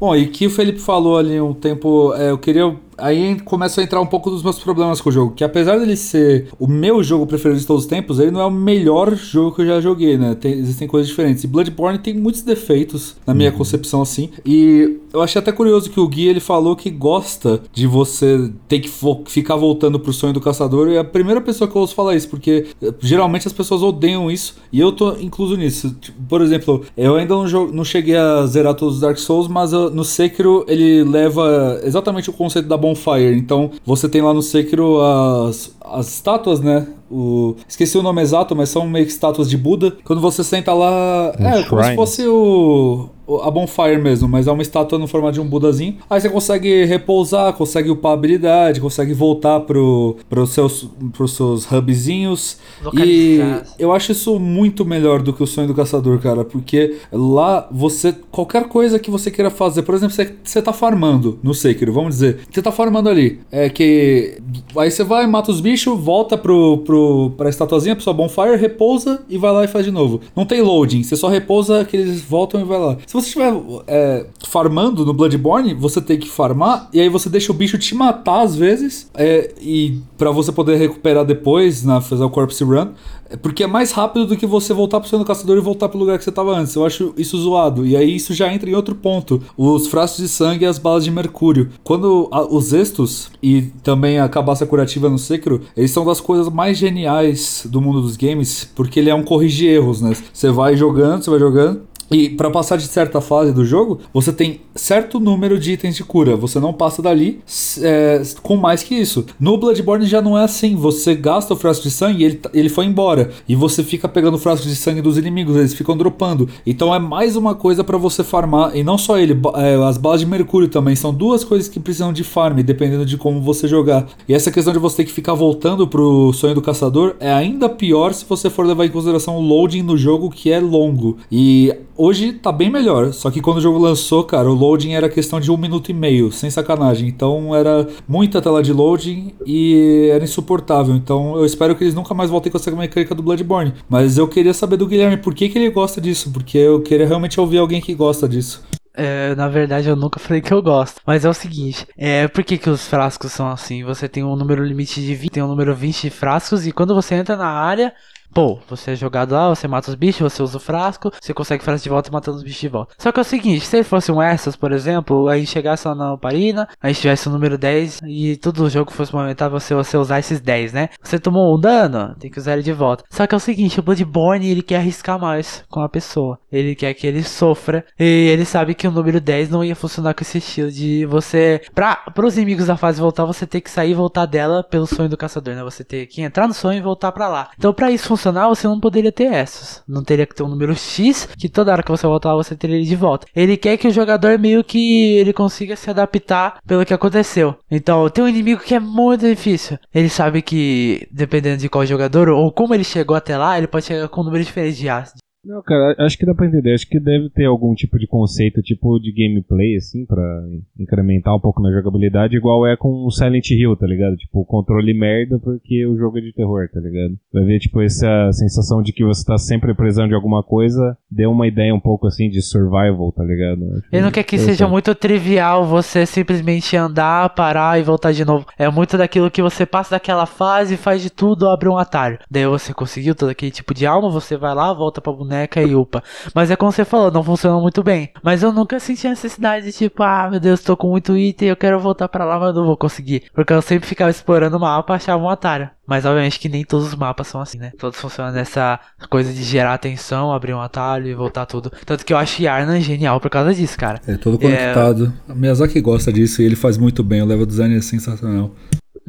Bom, e que o Felipe falou ali um tempo, é, eu queria. Aí começa a entrar um pouco dos meus problemas com o jogo. Que apesar dele ser o meu jogo preferido de todos os tempos, ele não é o melhor jogo que eu já joguei, né? Tem- existem coisas diferentes. E Bloodborne tem muitos defeitos, na minha concepção, assim. E eu achei até curioso que o Gui ele falou que gosta de você ter que ficar voltando pro sonho do caçador. E é a primeira pessoa que eu ouço falar isso, porque eh, geralmente as pessoas odeiam isso. E eu tô incluso nisso. Tipo, Por exemplo, eu ainda não, não cheguei a zerar todos os Dark Souls, mas eu- no Sekiro ele leva exatamente o conceito da Bonfire. Então você tem lá no Sekiro as, as estátuas, né? O. Esqueci o nome exato, mas são meio que estátuas de Buda. Quando você senta lá. Um é, como se shrine. fosse o. A bonfire mesmo, mas é uma estátua no formato de um Budazinho. Aí você consegue repousar, consegue upar a habilidade, consegue voltar pro, pros, seus, pros seus hubzinhos. E eu acho isso muito melhor do que o sonho do caçador, cara. Porque lá você. Qualquer coisa que você queira fazer, por exemplo, você, você tá farmando no Sekiro, vamos dizer. Você tá farmando ali. É que. Aí você vai, mata os bichos, volta pro, pro, pra estatuazinha, sua bonfire, repousa e vai lá e faz de novo. Não tem loading, você só repousa que eles voltam e vai lá. Se você estiver é, farmando no Bloodborne, você tem que farmar e aí você deixa o bicho te matar às vezes. É, e para você poder recuperar depois, na, fazer o Corpse Run. É Porque é mais rápido do que você voltar pro seu caçador e voltar pro lugar que você tava antes. Eu acho isso zoado. E aí isso já entra em outro ponto. Os frascos de sangue e as balas de mercúrio. Quando a- os estos e também a cabaça curativa no Sekiro, eles são das coisas mais geniais do mundo dos games, porque ele é um corrigir erros, né? Você vai jogando, você vai jogando, e para passar de certa fase do jogo, você tem certo número de itens de cura. Você não passa dali é, com mais que isso. No Bloodborne já não é assim. Você gasta o frasco de sangue e ele, tá- ele foi embora. E você fica pegando o frasco de sangue dos inimigos, eles ficam dropando. Então é mais uma coisa para você farmar. E não só ele, é, as balas de mercúrio também. São duas coisas que precisam de farm, dependendo de como você jogar. E essa questão de você ter que ficar voltando pro sonho do caçador é ainda pior se você for levar em consideração o loading no jogo, que é longo. E hoje tá bem melhor. Só que quando o jogo lançou, cara, o loading era questão de um minuto e meio, sem sacanagem. Então era muita tela de loading e era insuportável. Então eu espero que eles nunca mais voltem com essa mecânica do Bloodborne. Mas eu queria saber do Guilherme por que, que ele gosta disso, porque eu queria realmente ouvir alguém que gosta disso. É, na verdade, eu nunca falei que eu gosto. Mas é o seguinte: é, por que, que os frascos são assim? Você tem um número limite de 20, tem um número 20 de frascos, e quando você entra na área, pô, você é jogado lá, você mata os bichos, você usa o frasco, você consegue frasco de volta matando os bichos de volta. Só que é o seguinte: se fosse um essas, por exemplo, a gente chegasse lá na Parina, a gente tivesse o número 10 e todo o jogo fosse movimentado você, você usar esses 10, né? Você tomou um dano, tem que usar ele de volta. Só que é o seguinte: o Bloodborne ele quer arriscar mais com a pessoa, ele quer que ele sofra, e ele sabe que o número 10 não ia funcionar com esse estilo de você. Pra, pros inimigos da fase voltar, você ter que sair e voltar dela pelo sonho do caçador, né? Você ter que entrar no sonho e voltar pra lá. Então, pra isso funcionar, você não poderia ter essas. Não teria que ter um número X, que toda hora que você voltar você teria ele de volta. Ele quer que o jogador meio que ele consiga se adaptar pelo que aconteceu. Então, tem um inimigo que é muito difícil. Ele sabe que, dependendo de qual jogador, ou como ele chegou até lá, ele pode chegar com um número diferente de. Não, cara, acho que dá pra entender. Acho que deve ter algum tipo de conceito, tipo de gameplay, assim, pra incrementar um pouco na jogabilidade, igual é com o Silent Hill, tá ligado? Tipo, controle merda porque o jogo é de terror, tá ligado? Vai ver, tipo, essa sensação de que você tá sempre precisando de alguma coisa, deu uma ideia um pouco, assim, de survival, tá ligado? Acho Ele não quer que seja muito trivial você simplesmente andar, parar e voltar de novo. É muito daquilo que você passa daquela fase, faz de tudo, abre um atalho. Daí você conseguiu todo aquele tipo de alma, você vai lá, volta pra boneca e upa. Mas é como você falou, não funciona muito bem. Mas eu nunca senti a necessidade de tipo, ah, meu Deus, tô com muito item, eu quero voltar pra lá, mas não vou conseguir. Porque eu sempre ficava explorando o mapa, achava um atalho. Mas obviamente que nem todos os mapas são assim, né? Todos funcionam nessa coisa de gerar atenção, abrir um atalho e voltar tudo. Tanto que eu acho Yarnan genial por causa disso, cara. É todo conectado. O Miyazaki gosta disso e ele faz muito bem. O level design é sensacional.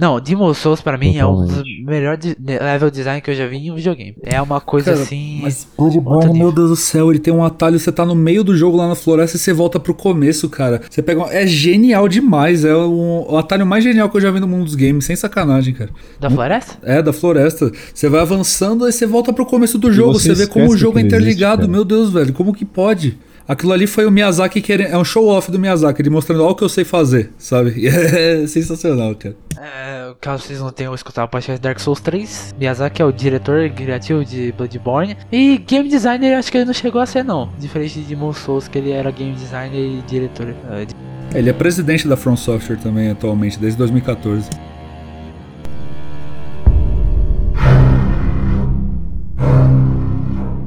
Não, Demon Souls pra mim é um dos Totalmente. melhores level design que eu já vi em um videogame. É uma coisa Cara, assim. Mas Bloodborne, nível. meu Deus do céu, ele tem um atalho, você tá no meio do jogo lá na floresta e você volta pro começo, cara. Você pega. um- É genial demais. É um- o atalho mais genial que eu já vi no mundo dos games, sem sacanagem, cara. Da floresta? É, da floresta. Você vai avançando e você volta pro começo do jogo. você Você vê como o jogo é existe, interligado. cara. meu Deus, velho, como que pode? Aquilo ali foi o Miyazaki querendo. É um show-off do Miyazaki, ele mostrando olha o que eu sei fazer, sabe? [laughs] E é sensacional, cara. É, caso vocês não tenham escutado o podcast Dark Souls 3, Miyazaki é o diretor criativo de Bloodborne. E game designer acho que ele não chegou a ser, não. Diferente de Demon Souls, que ele era game designer e diretor. é, de- Ele é presidente da From Software também atualmente, desde 2014.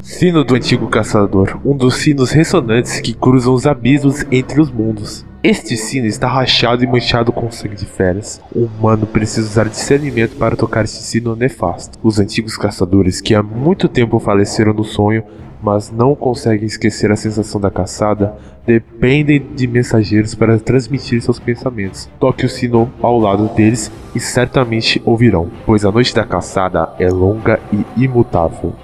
Sino do antigo caçador, um dos sinos ressonantes que cruzam os abismos entre os mundos. Este sino está rachado e manchado com sangue de feras. O humano precisa usar discernimento para tocar este sino nefasto. Os antigos caçadores, que há muito tempo faleceram no sonho, mas não conseguem esquecer a sensação da caçada, dependem de mensageiros para transmitir seus pensamentos. Toque o sino ao lado deles e certamente ouvirão, pois a noite da caçada é longa e imutável.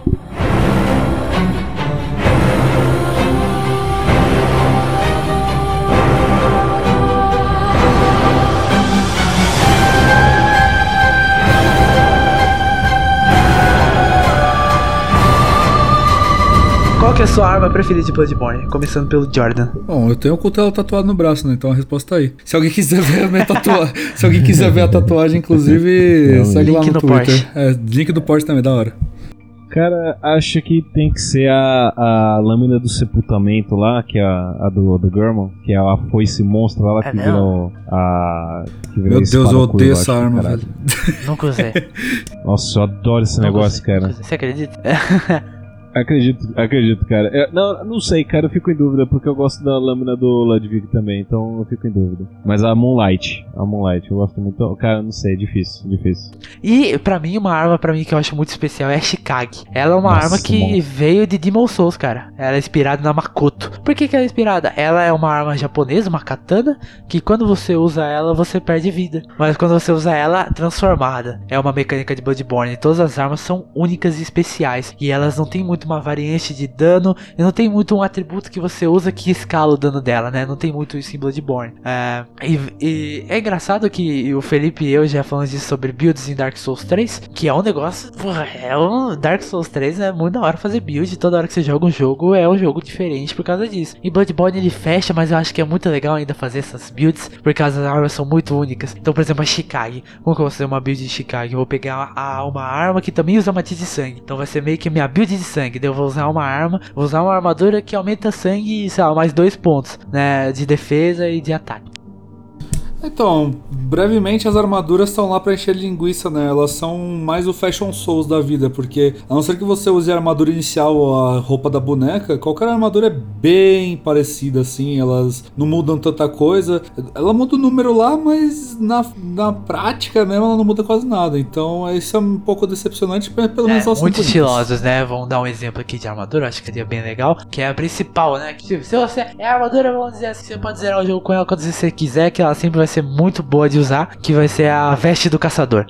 Que é a sua arma preferida de Bloodborne? Começando pelo Jordan. Bom, eu tenho o cutelo tatuado no braço, né? Então a resposta tá aí. Se alguém quiser ver a minha tatuagem, [laughs] se alguém quiser ver a tatuagem, inclusive, Não, segue lá no no Twitter. Porsche. É, link do Porsche também, da hora. Cara, acho que tem que ser a, a lâmina do sepultamento lá, que é a, a do, do Gurman, que é a foice monstro lá É que virou a. Que virou Meu Deus, eu odeio essa arma, velho. Nunca usei. [laughs] Nossa, eu adoro esse Nunca negócio, usei, cara. Você acredita? [laughs] Acredito, acredito, cara. Eu- não, não sei, cara, eu fico em dúvida, porque eu gosto da lâmina do Ludwig também, então eu fico em dúvida. Mas a Moonlight, a Moonlight, eu gosto muito. Cara, não sei, é difícil, difícil. E pra mim, uma arma pra mim que eu acho muito especial é a Shikage. Ela é uma Nossa, arma que mano. veio de Demon Souls, cara. Ela é inspirada na Makoto. Por que, que ela é inspirada? Ela é uma arma japonesa, uma katana, que quando você usa ela, você perde vida. Mas quando você usa ela transformada, é uma mecânica de Bloodborne. Todas as armas são únicas e especiais. E elas não tem muito uma variante de dano. E não tem muito um atributo que você usa que escala o dano dela, né? Não tem muito isso em Bloodborne. É, e, e é engraçado que o Felipe e eu já falamos disso sobre builds em Dark Souls 3, que é um negócio. Porra, é um Dark Souls 3 é muito da hora fazer build. Toda hora que você joga um jogo é um jogo diferente por causa disso. E Bloodborne ele fecha, mas eu acho que é muito legal ainda fazer essas builds, porque as armas são muito únicas. Então, por exemplo, a Shikage. Como que eu vou fazer uma build de Shikage? Eu vou pegar a, uma arma que também usa matiz de sangue. Então vai ser meio que minha build de sangue. Daí eu vou usar uma arma, vou usar uma armadura que aumenta sangue, sei lá, mais dois pontos, né? De defesa e de ataque. Então, brevemente, as armaduras estão lá pra encher linguiça, né? Elas são mais o Fashion Souls da vida, porque a não ser que você use a armadura inicial ou a roupa da boneca, qualquer armadura é bem parecida, assim, elas não mudam tanta coisa. Ela muda o número lá, mas na, na prática mesmo ela não muda quase nada. Então, isso é um pouco decepcionante, mas pelo menos É, elas são muito estilosos, né? Vamos dar um exemplo aqui de armadura, acho que seria bem legal. Que é a principal, né? Que, tipo, se você é a armadura, vamos dizer assim, você pode zerar o jogo com ela quando você quiser, que ela sempre vai ser muito boa de usar, que vai ser a veste do caçador.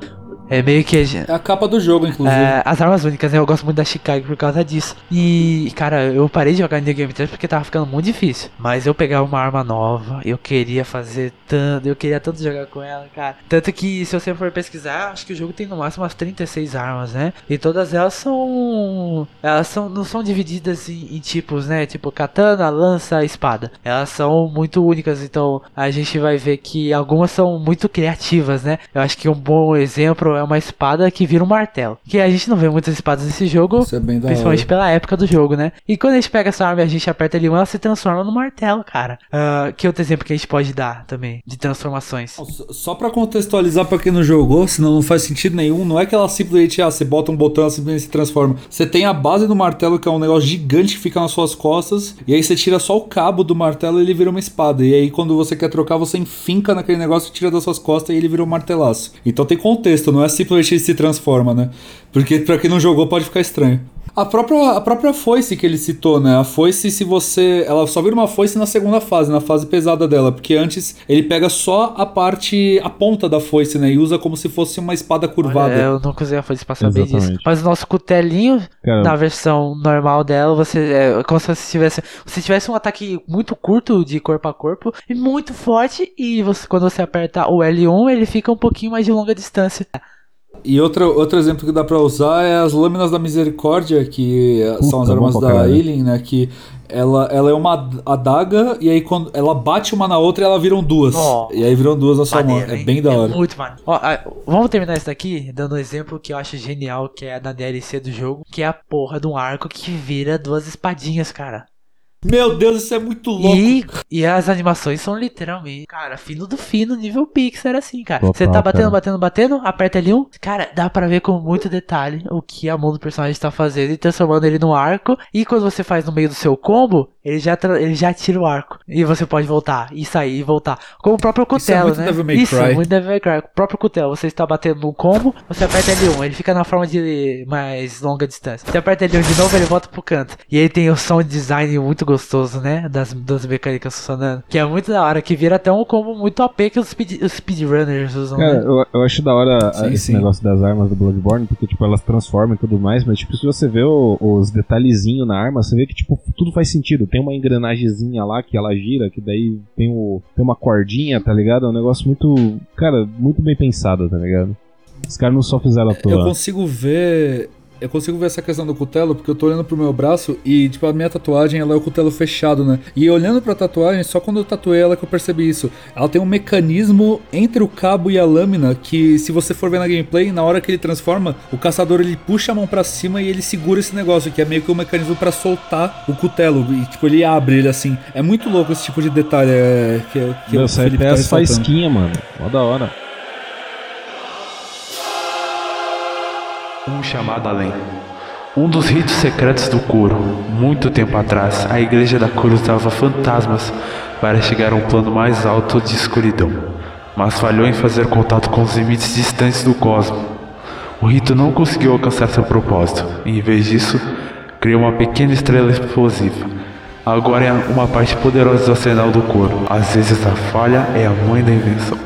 É meio que. É a capa do jogo, inclusive. É, as armas únicas, né? Eu gosto muito da Chicago por causa disso. E, cara, eu parei de jogar New Game 3 porque tava ficando muito difícil. Mas eu pegava uma arma nova, eu queria fazer tanto, eu queria tanto jogar com ela, cara. Tanto que, se você for pesquisar, acho que o jogo tem no máximo umas 36 armas, né? E todas elas são. Elas são, não são divididas em, em tipos, né? Tipo katana, lança, espada. Elas são muito únicas, então a gente vai ver que algumas são muito criativas, né? Eu acho que um bom exemplo é uma espada que vira um martelo. Que a gente não vê muitas espadas nesse jogo, Isso é principalmente hora. pela época do jogo, né? E quando a gente pega essa arma e a gente aperta L1, ela se transforma no martelo, cara. Ah, que outro exemplo que a gente pode dar também de transformações? Só- pra contextualizar pra quem não jogou, senão não faz sentido nenhum, não é que ela simplesmente, ah, você bota um botão, ela simplesmente se transforma. Você tem a base do martelo, que é um negócio gigante que fica nas suas costas, e aí você tira só o cabo do martelo e ele vira uma espada. E aí quando você quer trocar, você enfinca naquele negócio, tira das suas costas e ele vira um martelaço. Então tem contexto, não é simplesmente ele se transforma, né? Porque pra quem não jogou pode ficar estranho. A própria, a própria foice que ele citou, né? A foice, se você. Ela só vira uma foice na segunda fase, na fase pesada dela. Porque antes ele pega só a parte. a ponta da foice, né? E usa como se fosse uma espada curvada. Olha, eu não consegui fazer pra saber disso. Exatamente. Mas o nosso cutelinho, Cara, na versão normal dela, você é como se você tivesse, você tivesse um ataque muito curto de corpo a corpo e muito forte. E você, quando você aperta o L1, ele fica um pouquinho mais de longa distância. E outro, outro exemplo que dá pra usar é as lâminas da misericórdia, que eh, são as Puta, armas da caralho. Aileen, né? Que ela, ela é uma adaga, e aí quando ela bate uma na outra, ela viram duas. Oh, e aí viram duas na sua mão. É hein? bem da hora. muito maneiro. Ó, vamos terminar isso daqui dando um exemplo que eu acho genial, que é da DLC do jogo, que é a porra de um arco que vira duas espadinhas, cara. Meu Deus, isso é muito louco. E, e as animações são literalmente, cara, fino do fino, nível Pixar, assim, cara. Você tá batendo, batendo, batendo, aperta ali um. Cara, dá pra ver com muito detalhe o que a mão do personagem tá fazendo e transformando ele no arco. E quando você faz no meio do seu combo, ele já, tra- ele já tira o arco. E você pode voltar, e sair, e voltar. Como o próprio Isso é Cutelo, muito né? Devil May Isso, Cry. muito Devil May Cry. O próprio Cutelo, você está batendo no combo, você aperta L1, ele fica na forma de mais longa distância. Você aperta L1 de novo, ele volta pro canto. E ele tem o sound design muito gostoso, né? Das, das mecânicas funcionando. Que é muito da hora, que vira até um combo muito OP que os, speed, os speedrunners usam, Cara, né? eu, eu acho da hora Sim, esse sim. negócio das armas do Bloodborne, porque, tipo, elas transformam e tudo mais, mas, tipo, se você vê o- os detalhezinhos na arma, você vê que, tipo, tudo faz sentido. Tem uma engrenagemzinha lá que ela gira, que daí tem, o, tem uma cordinha, tá ligado? É um negócio muito, cara, muito bem pensado, tá ligado? Os caras não só fizeram a Eu toa. consigo ver. Eu consigo ver essa questão do cutelo, porque eu tô olhando pro meu braço e, tipo, a minha tatuagem, ela é o cutelo fechado, né? E olhando pra tatuagem, só quando eu tatuei ela que eu percebi isso. Ela tem um mecanismo entre o cabo e a lâmina que, se você for ver na gameplay, na hora que ele transforma, o caçador ele puxa a mão pra cima e ele segura esse negócio, que é meio que um mecanismo pra soltar o cutelo. E, tipo, ele abre ele assim. É muito louco esse tipo de detalhe é, que, que Meu, o Felipe tá ressaltando. faísquinhas, mano. Mó da hora. Um chamado além. Um dos ritos secretos do Kuro. Muito tempo atrás, a Igreja da Kuro usava fantasmas para chegar a um plano mais alto de escuridão, mas falhou em fazer contato com os limites distantes do cosmo. O rito não conseguiu alcançar seu propósito, em vez disso, criou uma pequena estrela explosiva. Agora é uma parte poderosa do arsenal do Kuro. Às vezes a falha é a mãe da invenção.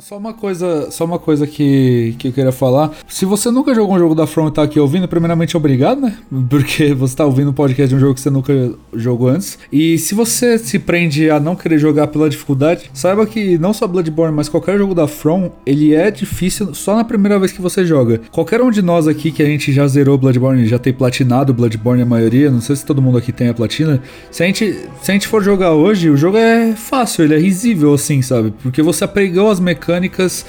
Só uma coisa, só uma coisa que, que eu queria falar. Se você nunca jogou um jogo da From e tá aqui ouvindo, primeiramente obrigado, né? [laughs] Porque você tá ouvindo um podcast de um jogo que você nunca jogou antes. E se você se prende a não querer jogar pela dificuldade, saiba que não só Bloodborne, mas qualquer jogo da From, ele é difícil só na primeira vez que você joga. Qualquer um de nós aqui que a gente já zerou Bloodborne, já tem platinado Bloodborne a maioria, não sei se todo mundo aqui tem a platina. Se a gente, se a gente for jogar hoje, o jogo é fácil, ele é risível assim, sabe? Porque você apregou as mecânicas,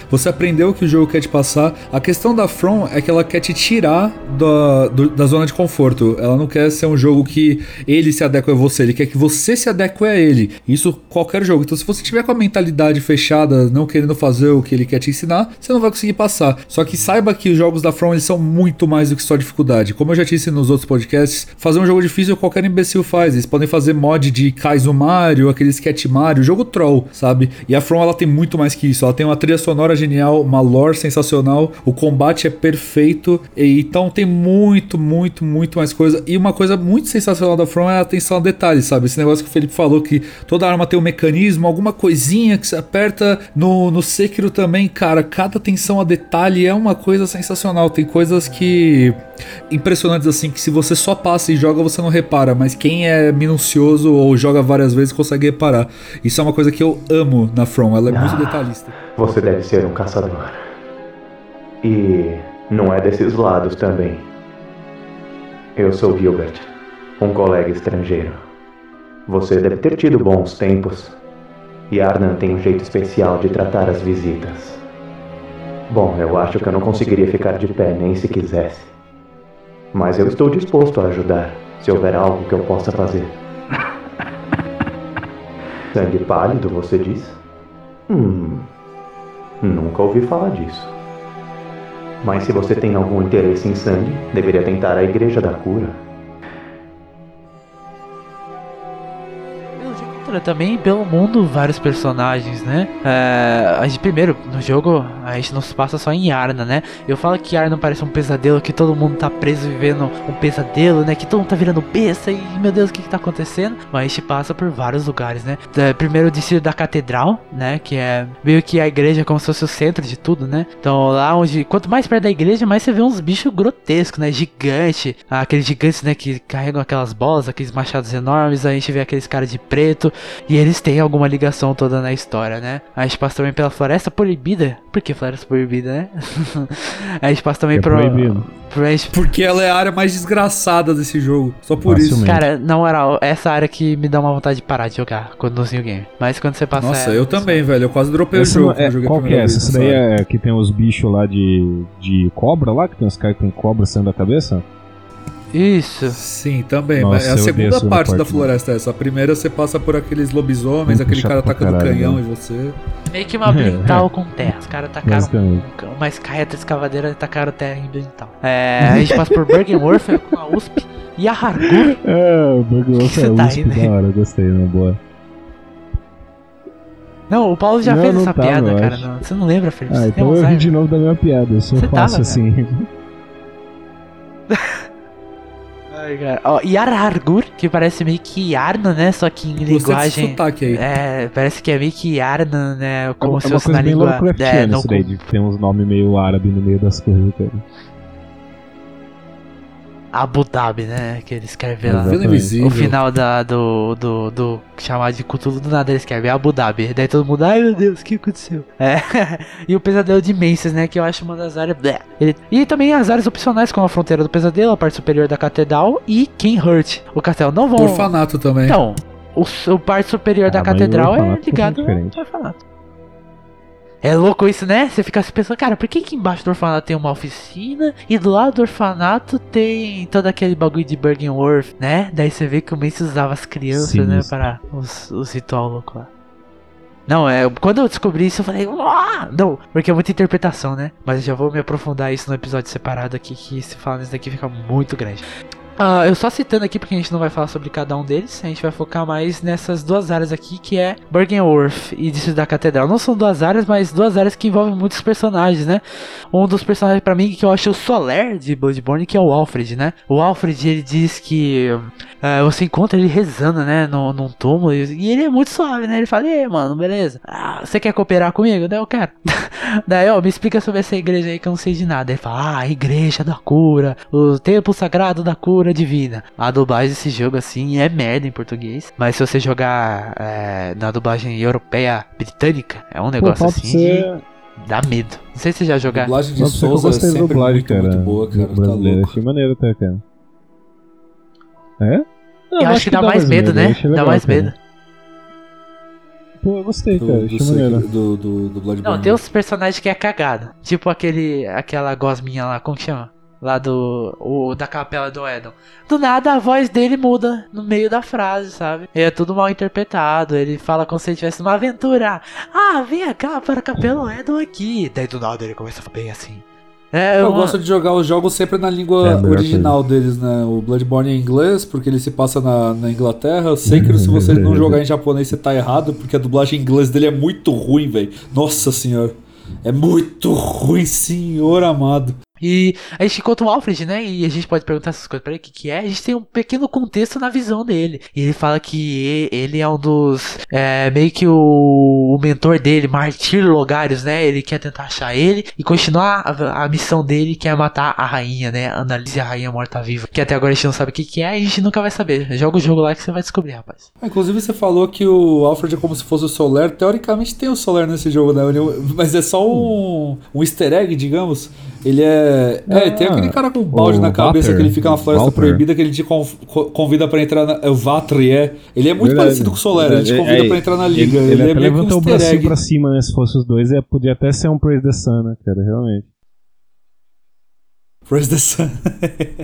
você aprendeu o que o jogo quer te passar. A questão da From é que ela quer te tirar da, do- da zona de conforto. Ela não quer ser um jogo que ele se adequa a você, ele quer que você se adeque a ele. Isso qualquer jogo. Então, se você tiver com a mentalidade fechada, não querendo fazer o que ele quer te ensinar, você não vai conseguir passar. Só que saiba que os jogos da From eles são muito mais do que só dificuldade. Como eu já disse nos outros podcasts, fazer um jogo difícil qualquer imbecil faz. Eles podem fazer mod de Kaizo Mario, aquele sketch Mario, jogo troll, sabe? E a From ela tem muito mais que isso. Ela tem uma trilha sonora genial, uma lore sensacional, o combate é perfeito. E, então tem muito, muito, muito mais coisa. E uma coisa muito sensacional da From é a atenção a detalhes, sabe? Esse negócio que o Felipe falou que toda arma tem um mecanismo, alguma coisinha que você aperta no, no Sekiro também, cara. Cada atenção a detalhe é uma coisa sensacional. Tem coisas que impressionantes assim que se você só passa e joga você não repara, mas quem é minucioso ou joga várias vezes consegue reparar. Isso é uma coisa que eu amo na From, ela é muito detalhista. Você deve ser um caçador. E não é desses lados também. Eu sou Gilbert, um colega estrangeiro. Você deve ter tido bons tempos. E Arnan tem um jeito especial de tratar as visitas. Bom, eu acho que eu não conseguiria ficar de pé nem se quisesse. Mas eu estou disposto a ajudar, se houver algo que eu possa fazer. [laughs] Sangue pálido, você diz? Hum. Nunca ouvi falar disso. Mas se você tem algum interesse em sangue, deveria tentar a Igreja da Cura. Encontra também pelo mundo vários personagens, né? É, a gente, primeiro, no jogo, a gente não se passa só em Yarna, né? Eu falo que Yarna parece um pesadelo, que todo mundo tá preso vivendo um pesadelo, né? Que todo mundo tá virando besta e, meu Deus, o que que tá acontecendo? Mas a gente passa por vários lugares, né? É, primeiro o distrito da Catedral, né? Que é meio que a igreja como se fosse o centro de tudo, né? Então lá onde, quanto mais perto da igreja, mais você vê uns bichos grotescos, né? Gigante, aqueles gigantes, né? Que carregam aquelas bolas, aqueles machados enormes, a gente vê aqueles caras de preto, e eles têm alguma ligação toda na história, né? A gente passa também pela Floresta Proibida. Por que Floresta Proibida, né? [laughs] a gente passa também É pro. Porque ela é a área mais desgraçada desse jogo. Só por isso. Facilmente. Cara, na moral, essa área que me dá uma vontade de parar de jogar quando no New Game. Mas quando você passa. Nossa, ela, eu também, velho. Eu quase dropei Essa o jogo. não- é, qual que é essa? Essa daí é que tem os bichos lá de, de cobra lá, que tem os caras que tem cobra saindo da cabeça? Isso. Sim, também. Nossa, mas é a segunda segunda parte da parte, floresta essa. A primeira você passa por aqueles lobisomens, aquele cara atacando caralho, canhão né? em você. Meio que uma ambiental [laughs] com terra. Os caras tacaram Basicamente. um- uma escada escavadeira e tacaram terra em ambiental. É, a gente passa por Bergenworth com a USP e a Hargur. [laughs] É, o Que é você tá USP, da hora, gostei, na boa. Não, o Paulo já Não, fez não essa tava, piada, cara. não- você não lembra, Felipe? Ah, Você então eu ri de novo da minha piada, eu sou Você tava, fácil cara. assim. [laughs] Ai, cara. Ó, e Arargur, que parece meio que Yarna, né? Só que em desse linguagem. sotaque aí. É, parece que é meio que Yarna, né? Como é uma, se é uma fosse na coisa bem língua. É, não isso daí, ter uns nomes meio árabe no meio das coisas, cara. Abu Dhabi, né? Que ele escreve lá. Vila Invisível. O final da, do, do, do chamado de Cthulhu do nada ele escreve Abu Dhabi. Daí todo mundo, ai meu Deus, o que aconteceu? [laughs] É. e o Pesadelo de Menses, né? Que eu acho uma das áreas. Ele- E também as áreas opcionais, como a Fronteira do Pesadelo, a parte superior da Catedral e King Hurt. O castelo não vão. Orfanato também. Então, o, o parte superior da Ah, o catedral é é ligado ao orfanato. É louco isso, né? Você fica se pensando, cara, por que que embaixo do orfanato tem uma oficina e do lado do orfanato tem todo aquele bagulho de Bergenworth, né? Daí você vê que o Mace usava as crianças, Sim, né, para os, os ritual louco lá. Não, é, quando eu descobri isso eu falei, ah! não, porque é muita interpretação, né? Mas eu já vou me aprofundar isso no episódio separado aqui, que se falar nisso daqui fica muito grande. Ah, eu só citando aqui porque a gente não vai falar sobre cada um deles, a gente vai focar mais nessas duas áreas aqui, que é Bergenworth e Distrito da Catedral. Não são duas áreas, mas duas áreas que envolvem muitos personagens, né? Um dos personagens pra mim que eu acho o Soler de Bloodborne, que é o Alfred, né? O Alfred, ele diz que ah, você encontra ele rezando, né, no, num túmulo, e, ele é muito suave, né? Ele fala, e aí, mano, beleza? Ah, você quer cooperar comigo? Daí eu quero. [laughs] Daí, ó, me explica sobre essa igreja aí que eu não sei de nada. Ele fala, ah, a igreja da cura, o templo sagrado da cura divina. A dublagem desse jogo, assim, é merda em português. Mas se você jogar é, na dublagem europeia britânica, é um Pô, negócio pra assim de... Dá medo. Não sei se você já A jogar. dublagem de Nossa, que eu Souza é gostei da sempre dublagem, muito, cara. muito boa, cara. Tá brasileira, louco. achei maneiro até, cara. É? Não, Eu acho que dá mais medo, né? achei Dá legal, mais cara. medo. Pô, eu gostei, Do, cara, do, achei maneiro. Do, do, do Bloodborne. Não, tem uns personagens que é cagado. Tipo aquele. aquela gosminha lá, como que chama? Lá do. O, da capela do Edon. Do nada a voz dele muda no meio da frase, sabe? E é tudo mal interpretado. Ele fala como se ele estivesse numa aventura. Ah, vem cá para a capela Edon aqui. Daí do nada ele começa a falar bem assim. É, Eu uma- gosto de jogar os jogos sempre na É, língua melhor original deles, né? O Bloodborne é em inglês, porque ele se passa na, na Inglaterra. Eu sei que se você não jogar em japonês, você tá errado, porque a dublagem em inglês dele é muito ruim, velho. Nossa senhora. É muito ruim, senhor amado. E a gente encontra o Alfred, né? E a gente pode perguntar essas coisas pra ele, o que, que é? A gente tem um pequeno contexto na visão dele. E ele fala que ele é um dos. É, meio que o, o mentor dele, Martir Logarius, né? Ele quer tentar achar ele e continuar a, a missão dele, que é matar a rainha, né? Analise a rainha morta-viva. Que até agora a gente não sabe o que, que é e a gente nunca vai saber. Joga o jogo lá que você vai descobrir, rapaz. Ah, Inclusive, você falou que o Alfred é como se fosse o Soler. Teoricamente tem o Soler nesse jogo, né? Ele- Mas é só um, um easter egg, digamos. Ele é. É, tem Ah, aquele cara com um balde na cabeça Walter. que ele fica na floresta Walter. proibida que ele te conv- co- convida pra entrar na. É o Vatri, é. Ele é muito parecido com o Soler, ele te convida É, pra entrar na Ele, liga. ele, Ele, é até meio que um levantou o bracinho pra cima, né? Se fosse os dois, é, podia até ser um Praise the Sun, né, cara? Realmente. The Sun.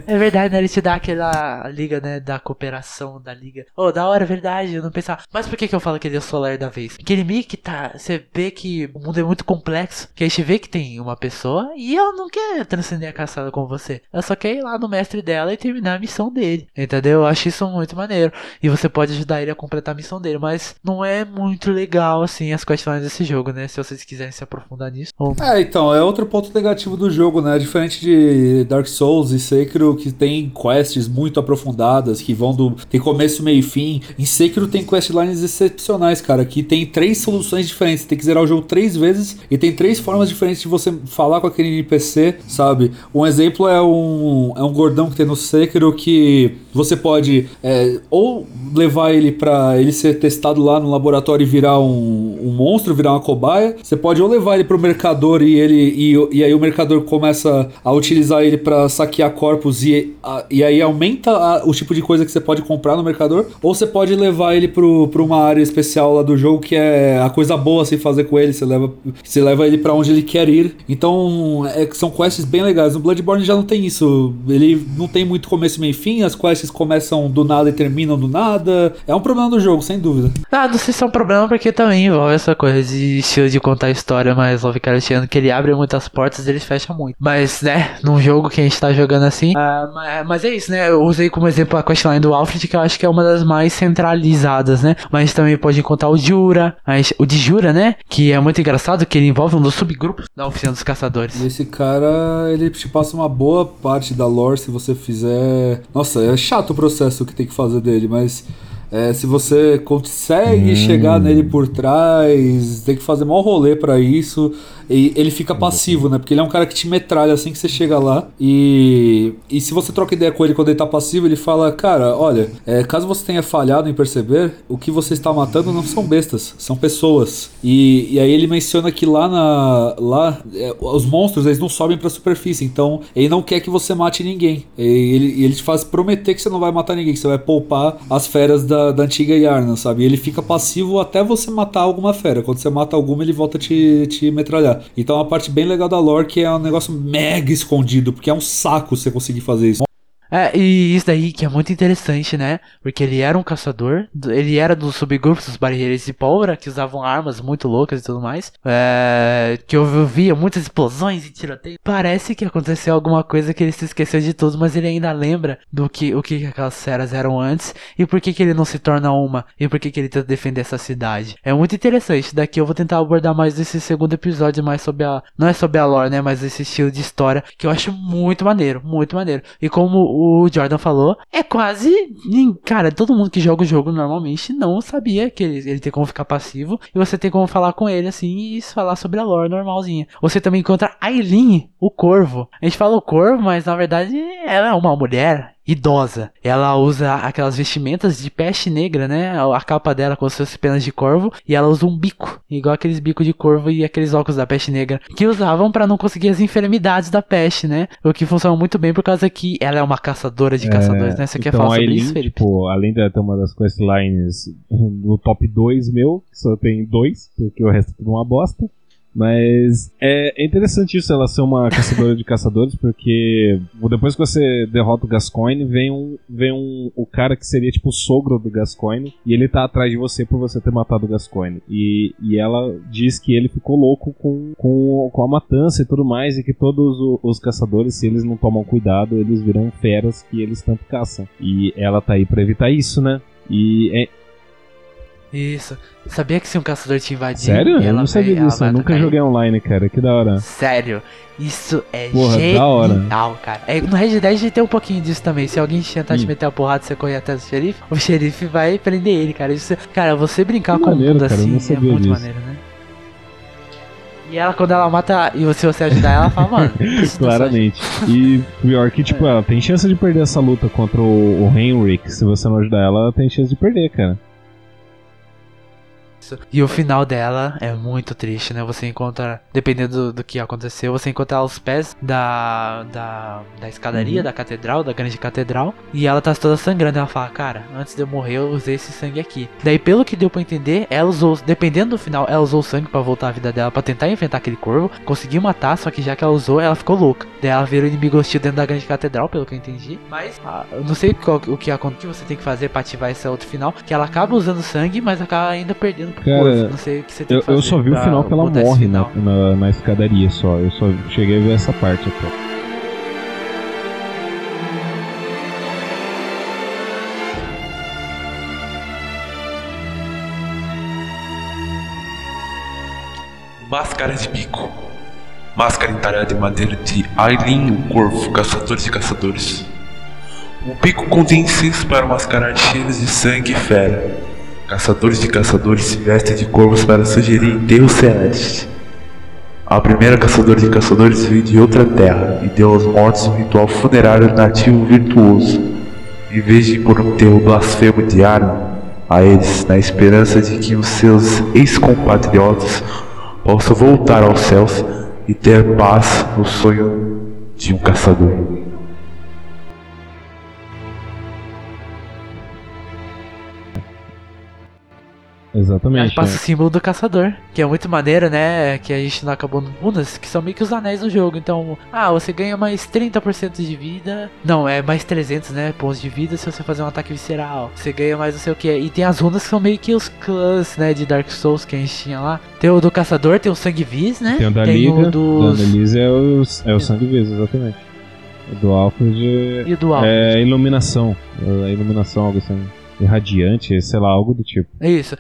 É verdade, né? Ele te dá aquela liga, né? Da cooperação da liga. Oh, da hora, é verdade. Eu não pensava. Mas por que, que eu falo que ele é o Solar da vez? Porque ele meio que tá. Você vê que o mundo é muito complexo. Que a gente vê que tem uma pessoa e ela não quer transcender a caçada com você. Ela só quer ir lá no mestre dela e terminar a missão dele. Entendeu? Eu acho isso muito maneiro. E você pode ajudar ele a completar a missão dele. Mas não é muito legal, assim, as questiones desse jogo, né? Se vocês quiserem se aprofundar nisso. Ou... É, então, é outro ponto negativo do jogo, né? Diferente de Dark Souls e Sekiro, que tem quests muito aprofundadas, que vão do. tem começo, meio e fim. Em Sekiro tem questlines excepcionais, cara, que tem três soluções diferentes. Você tem que zerar o jogo três vezes e tem três formas diferentes de você falar com aquele NPC, sabe? Um exemplo é um, é um gordão que tem no Sekiro que você pode é, ou levar ele pra ele ser testado lá no laboratório e virar um, um monstro, virar uma cobaia. Você pode ou levar ele pro mercador e ele e, e aí o mercador começa a utilizar ele pra saquear corpos e, a- e aí aumenta a- o tipo de coisa que você pode comprar no mercador, ou você pode levar ele pro, pra uma área especial lá do jogo que é a coisa boa se fazer com ele, você leva, você leva ele pra onde ele quer ir. Então, é, são quests bem legais. No Bloodborne já não tem isso. Ele não tem muito começo, meio e fim, as quests começam do nada e terminam do nada. É um problema do jogo, sem dúvida. Ah, não sei se é um problema porque também envolve essa coisa de estilo de contar história mais Lovecraftiano, que ele abre muitas portas e ele fecha muito. Mas, né, num jogo que a gente tá jogando assim. ah, mas, é isso, né? Eu usei como exemplo a questline do Alfred, que eu acho que é uma das mais centralizadas, né? Mas também pode encontrar o Jura, o de Jura, né? Que é muito engraçado, que ele envolve um dos subgrupos da oficina dos caçadores. E esse cara, ele te passa uma boa parte da lore se você fizer. Nossa, é chato o processo que tem que fazer dele, mas. é, se você consegue Hum. chegar nele por trás, tem que fazer maior rolê pra isso. E ele fica passivo, né? Porque ele é um cara que te metralha assim que você chega lá. E, e se você troca ideia com ele quando ele tá passivo, ele fala: Cara, olha, é, caso você tenha falhado em perceber, o que você está matando não são bestas, são pessoas. E, e aí ele menciona que lá na. Lá, é, os monstros eles não sobem pra superfície, então ele não quer que você mate ninguém. E ele, ele te faz prometer que você não vai matar ninguém, que você vai poupar as feras da, da antiga Yarna, sabe? E ele fica passivo até você matar alguma fera. Quando você mata alguma, ele volta a te, te metralhar. Então é uma parte bem legal da lore que é um negócio mega escondido, porque é um saco você conseguir fazer isso. É, e isso daí que é muito interessante, né? Porque ele era um caçador, do- ele era dos subgrupos dos barreireiros de pólvora, que usavam armas muito loucas e tudo mais. É, que eu via muitas explosões e tiroteio. Parece que aconteceu alguma coisa que ele se esqueceu de tudo, mas ele ainda lembra do que o que aquelas feras eram antes e por que, que ele não se torna uma e por que, que ele tenta defender essa cidade. É muito interessante. Daqui eu vou tentar abordar mais nesse segundo episódio, mais sobre a. Não é sobre a lore, né? Mas esse estilo de história que eu acho muito maneiro, muito maneiro. E como o Jordan falou, é quase. Cara, todo mundo que joga o jogo normalmente não sabia que ele, ele tem como ficar passivo. E você tem como falar com ele assim e falar sobre a lore normalzinha. Você também encontra Aileen, o corvo. A gente fala o corvo, mas na verdade ela é uma mulher idosa. Ela usa aquelas vestimentas de peste negra, né? A capa dela com suas penas de corvo. E ela usa um bico, igual aqueles bicos de corvo e aqueles óculos da peste negra. Que usavam pra não conseguir as enfermidades da peste, né? O que funciona muito bem por causa que ela é uma caçadora de caçadores, né? Você quer então, falar a sobre Eileen, isso, Felipe? Tipo, além de ter uma das questlines no top 2 meu, que só tem dois, porque o resto é tudo uma bosta. Mas é, é interessante isso, ela ser uma caçadora de caçadores, porque depois que você derrota o Gascoigne, vem um, vem um o cara que seria tipo o sogro do Gascoigne, e ele tá atrás de você por você ter matado o Gascoigne. E, e ela diz que ele ficou louco com, com, com a matança e tudo mais, e que todos o- os caçadores, se eles não tomam cuidado, eles viram feras que eles tanto caçam. E ela tá aí pra evitar isso, né? E é, Isso. Sabia que se um caçador te invadir. Sério? Eu não sabia disso. Eu nunca joguei online, cara. Que da hora. Sério. Isso é Porra, genial, da hora. cara. É, no Red Dead tem um pouquinho disso também. Se alguém tentar te Hum. meter a porrada, você correr até o xerife, o xerife vai prender ele, cara. Isso, cara, você brincar Que com o maneiro, mundo cara, assim é muito disso. maneiro, né? E ela, quando ela mata, e se você ajudar ela, fala, mano, [laughs] Claramente. E pior que, tipo, [laughs] ela tem chance de perder essa luta contra o, o Henrik. Se você não ajudar ela, ela tem chance de perder, cara. Isso. E o final dela é muito triste, né? Você encontra, dependendo do, do que aconteceu, você encontra ela aos pés da, da, da escadaria, Uhum. da catedral, da grande catedral. E ela tá toda sangrando. Ela fala, cara, antes de eu morrer, eu usei esse sangue aqui. Daí, pelo que deu pra entender, ela usou, dependendo do final, ela usou o sangue pra voltar à vida dela, pra tentar enfrentar aquele corvo. Conseguiu matar, só que já que ela usou, ela ficou louca. Daí ela virou inimigo hostil dentro da grande catedral, pelo que eu entendi. Mas, ah, eu não sei qual, o que acontece, o que você tem que fazer pra ativar esse outro final. Que ela acaba usando sangue, mas acaba ainda perdendo Cara. Não sei o que você tem Eu, que fazer. eu só vi o final que ela morre na, na, na escadaria só. Eu só cheguei a ver essa parte até. Máscara de bico. Máscara entalhada em madeira de Aileen, o corvo, caçador de caçadores. O bico contém incensos para mascarar cheiros de sangue e fera. Caçadores de caçadores se vestem de corvos para sugerir enterro celeste. A primeira caçadora de caçadores veio de outra terra e deu aos mortos um ritual funerário nativo virtuoso. Em vez de impor um enterro blasfemo de arma a eles, na esperança de que os seus ex-compatriotas possam voltar aos céus e ter paz no sonho de um caçador. Exatamente. Aí passa né? o símbolo do caçador, que é muito maneiro, né? Que a gente não acabou no Munas, que são meio que os anéis do jogo. Então, ah, você ganha mais 30% de vida. Não, é mais 300, né? Pontos de vida se você fazer um ataque visceral. Você ganha mais não sei o que. E tem as runas que são meio que os clãs, né? De Dark Souls que a gente tinha lá. Tem o do caçador, tem o sangue vis, né? Tem o da tem Liga, o dos. da Annelise é o, é o sangue vivo, exatamente. O do Alfred E o do Alfred. é iluminação. É iluminação, algo assim. Irradiante, sei lá, algo do tipo. É isso.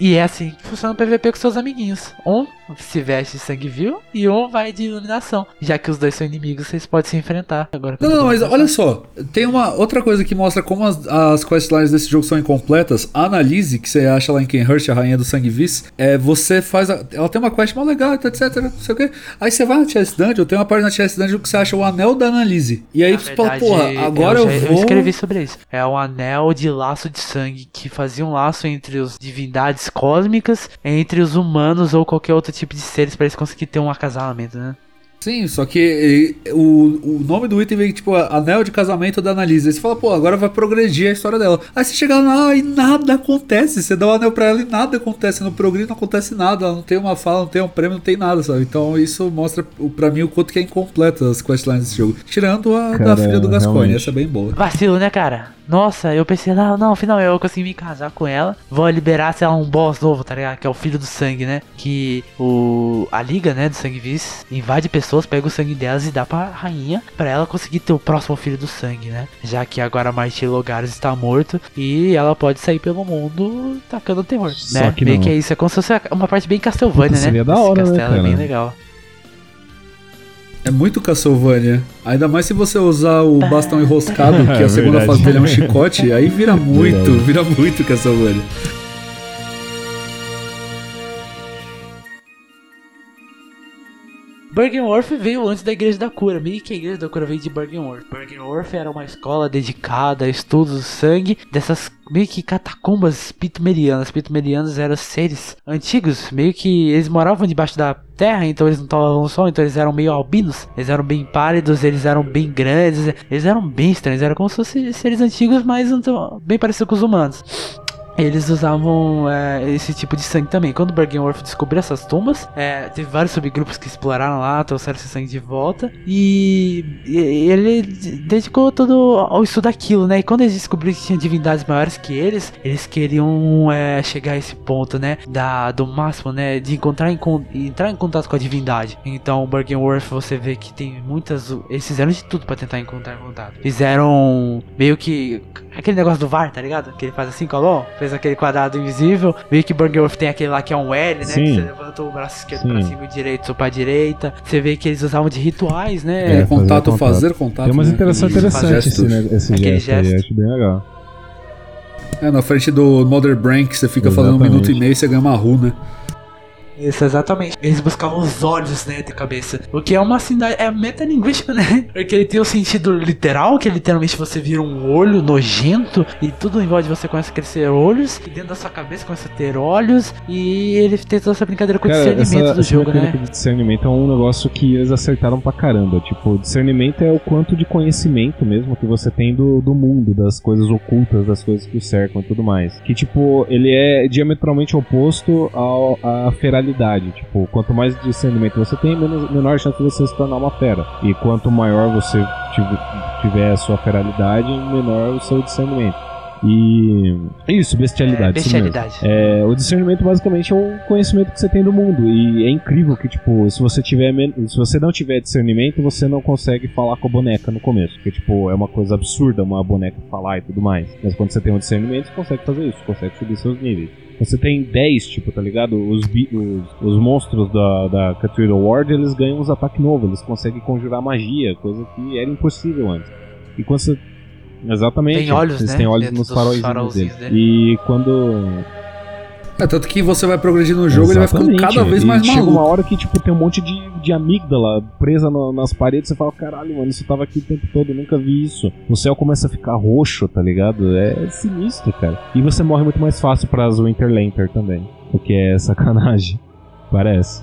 E é assim que funciona o PVP com seus amiguinhos. Um se veste de sangue vil e um vai de iluminação. Já que os dois são inimigos, vocês podem se enfrentar. Agora Não, não, mas olha só, tem uma outra coisa que mostra como as, as questlines desse jogo são incompletas. A Analise, que você acha lá em Kenhurst, a rainha do sangue vis, é, você faz. a- ela tem uma quest mó legal, etc, não sei o quê. Aí você vai na Chest Dungeon, tem uma parte na Chest Dungeon que você acha o anel da Analise. E aí Na você fala, verdade, porra, agora eu, já- vou. Eu escrevi sobre isso. É um anel de laço de sangue que fazia um laço entre os divindades cósmicas, entre os humanos ou qualquer outro tipo de seres pra eles conseguirem ter um acasalamento, né? Sim, só que o, o nome do item vem tipo anel de casamento da Annalise. Aí você fala, pô, agora vai progredir a história dela. Aí você chega lá e nada acontece. Você dá o anel pra ela e nada acontece. No progresso não acontece nada. Ela não tem uma fala, não tem um prêmio, não tem nada, sabe? Então isso mostra o- pra mim o quanto que é incompleta as questlines desse jogo. Tirando a da Cara, filha do Gascoigne, essa é bem boa. Vacilo, né, cara? Nossa, eu pensei, não, não, afinal eu consegui me casar com ela. Vou liberar, sei lá, um boss novo, tá ligado? Que é o filho do sangue, né? Que o. A liga, né, do sangue vis invade pessoas, pega o sangue delas e dá pra rainha pra ela conseguir ter o próximo filho do sangue, né? Já que agora Martin Logares está morto e ela pode sair pelo mundo tacando terror, Só né? que Meio não. que é isso, é como se fosse uma parte bem Castlevania, né? Seria da Esse hora, né, castelo é bem legal. É muito Castlevania. Ainda mais se você usar o bastão enroscado, que [laughs] É a segunda verdade. fase dele é um chicote, aí vira muito, Verdade. vira muito Castlevania. Bergenworth veio antes da Igreja da Cura, meio que a Igreja da Cura veio de Bergenworth. Bergenworth era uma escola dedicada a estudos do sangue dessas meio que catacumbas pitumerianas. Pitumerianos eram seres antigos, meio que eles moravam debaixo da terra, então eles não tomavam sol, então eles eram meio albinos, eles eram bem pálidos, eles eram bem grandes, eles eram bem estranhos, eram como se fossem seres antigos, mas bem parecidos com os humanos. Eles usavam é, esse tipo de sangue também. Quando Bergenworth descobriu essas tumbas, é, teve vários subgrupos que exploraram lá, trouxeram esse sangue de volta. E, e ele dedicou todo ao estudo daquilo, né? E quando eles descobriram que tinha divindades maiores que eles, eles queriam é, chegar a esse ponto, né? Da, do máximo, né? De encontrar em, entrar em contato com a divindade. Então, Bergenworth, você vê que tem muitas. Eles fizeram de tudo pra tentar encontrar contato. Fizeram meio que aquele negócio do VAR, tá ligado? Que ele faz assim, colou, fez aquele quadrado invisível. Meio que Bergenworth tem aquele lá que é um L, né? Sim. Que você levanta o braço esquerdo Sim. pra cima e o direito pra direita. Você vê que eles usavam de rituais, né? É, fazer contato, contato. fazer contato. Tem umas né? interações interessantes esse, gesto. né, esse Aquele gesto aí, gesto. acho bem legal. É, na frente do Mother Brain, que você fica falando um Exatamente. minuto e meio e você ganha uma runa. Isso, exatamente. Eles buscavam os olhos, né, de cabeça. O que é uma cidade. É metalinguística, [laughs] né? Porque ele tem o sentido literal, que literalmente você vira um olho nojento e tudo em volta de você começa a crescer olhos. E dentro da sua cabeça começa a ter olhos. E ele tem toda essa brincadeira com o Cara, discernimento essa, do essa jogo, né? de discernimento é um negócio que eles acertaram pra caramba. Tipo, discernimento é o quanto de conhecimento mesmo que você tem do, do mundo, das coisas ocultas, das coisas que o cercam e tudo mais. Que, tipo, ele é diametralmente oposto ao, à feralidade. Tipo, quanto mais discernimento você tem, menos, menor chance de você se tornar uma fera. E quanto maior você tiv- tiver a sua feralidade, menor o seu discernimento. E. Isso, bestialidade. É, bestialidade. É, o discernimento basicamente é o conhecimento que você tem do mundo. E é incrível que, tipo, se você tiver se você não tiver discernimento, você não consegue falar com a boneca no começo. Porque, tipo, é uma coisa absurda uma boneca falar e tudo mais. Mas quando você tem um discernimento, você consegue fazer isso, consegue subir seus níveis. Você tem 10, tipo, tá ligado? Os, os, os monstros da, da Cathedral Ward, eles ganham uns ataques novos, eles conseguem conjurar magia, coisa que era impossível antes. E quando você. Exatamente. Tem olhos, eles né? têm olhos Dentro nos faróis farolzinhos dele. E quando É, tanto que você vai progredindo no jogo, ele vai ficando Exatamente. cada vez E mais chega maluco. uma hora que, tipo, tem um monte de, de amígdala presa no- nas paredes. Você fala, caralho, mano, isso tava aqui o tempo todo, eu nunca vi isso. O céu começa a ficar roxo, tá ligado? É sinistro, cara. E você morre muito mais fácil pras Winter Lantern também. O que é sacanagem. [laughs] Parece.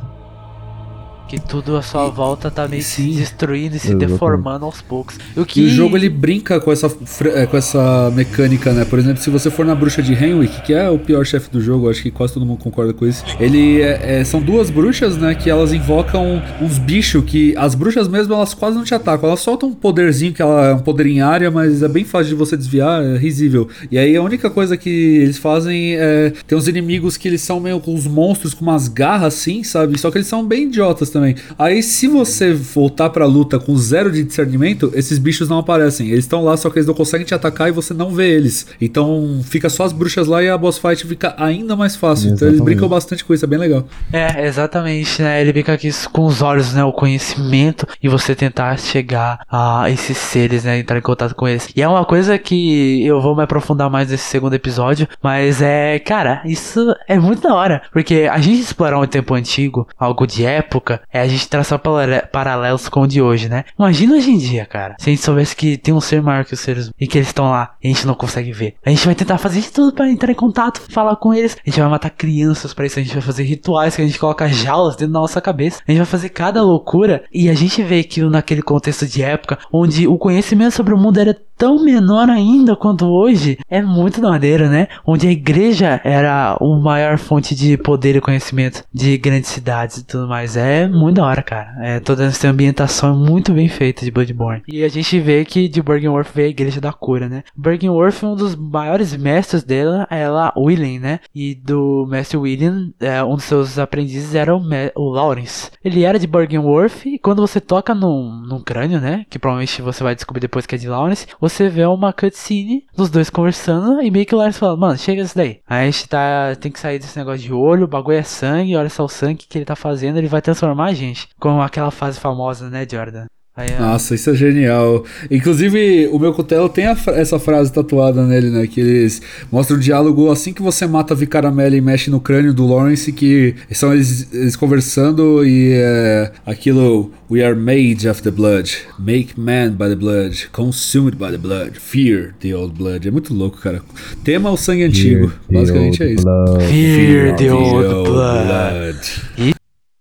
Que tudo à sua volta tá meio se destruindo e se Exatamente. deformando aos poucos. E o que E o jogo ele brinca com essa, eh, com essa mecânica, né? Por exemplo, se você for na bruxa de Henwick, que é o pior chefe do jogo, acho que quase todo mundo concorda com isso. Ele é- é- são duas bruxas, né? Que elas invocam uns bichos que as bruxas mesmo elas quase não te atacam. Elas soltam um poderzinho que ela é um poder em área, mas é bem fácil de você desviar, é risível. E aí a única coisa que eles fazem é tem uns inimigos que eles são meio com os monstros com umas garras assim, sabe? Só que eles são bem idiotas também. Aí se você voltar pra luta com zero de discernimento, esses bichos não aparecem. Eles estão lá, só que eles não conseguem te atacar e você não vê eles. Então fica só as bruxas lá e a boss fight fica ainda mais fácil. Então eles Exatamente. brincam bastante com isso, é bem legal. É, exatamente, né? Ele fica aqui com os olhos, né? O conhecimento e você tentar chegar a esses seres, né? Entrar em contato com eles. E é uma coisa que eu vou me aprofundar mais nesse segundo episódio, mas é, cara, isso é muito da hora. Porque a gente explorar um tempo antigo, algo de época, é a gente traçar parale- paralelos com o de hoje, né? Imagina hoje em dia, cara. Se a gente soubesse que tem um ser maior que os seres e que eles estão lá e a gente não consegue ver. A gente vai tentar fazer de tudo pra entrar em contato, falar com eles. A gente vai matar crianças pra isso. A gente vai fazer rituais que a gente coloca jaulas dentro da nossa cabeça. A gente vai fazer cada loucura. E a gente vê que naquele contexto de época, onde o conhecimento sobre o mundo era tão menor ainda quanto hoje, é muito maneiro, né? Onde a igreja era a maior fonte de poder e conhecimento de grandes cidades e tudo mais. É muito da hora, cara. É, toda essa ambientação é muito bem feita de Bloodborne. E a gente vê que de Bergenworth veio a igreja da cura, né? Bergenworth, um dos maiores mestres dela, é lá William, né? E do mestre William, é, um dos seus aprendizes era o, o Lawrence. Ele era de Bergenworth e quando você toca num, num crânio, né? Que provavelmente você vai descobrir depois que é de Lawrence, você vê uma cutscene dos dois conversando e meio que o Lawrence fala, mano, chega isso daí. Aí a gente tá, tem que sair desse negócio de olho, o bagulho é sangue, olha só o sangue que ele tá fazendo, ele vai transformar a gente. Como aquela fase famosa, né, Jordan? Aí. Nossa, isso é genial. Inclusive, o meu cutelo tem a essa frase tatuada nele, né? Que eles mostram o diálogo assim que você mata a Vicaramela e mexe no crânio do Lawrence, que são eles, eles conversando e é, aquilo We are made of the blood, make man by the blood, consumed by the blood, fear the old blood. É muito louco, cara. Tema o sangue antigo. the Basicamente é old isso. blood. Fear the old blood. E,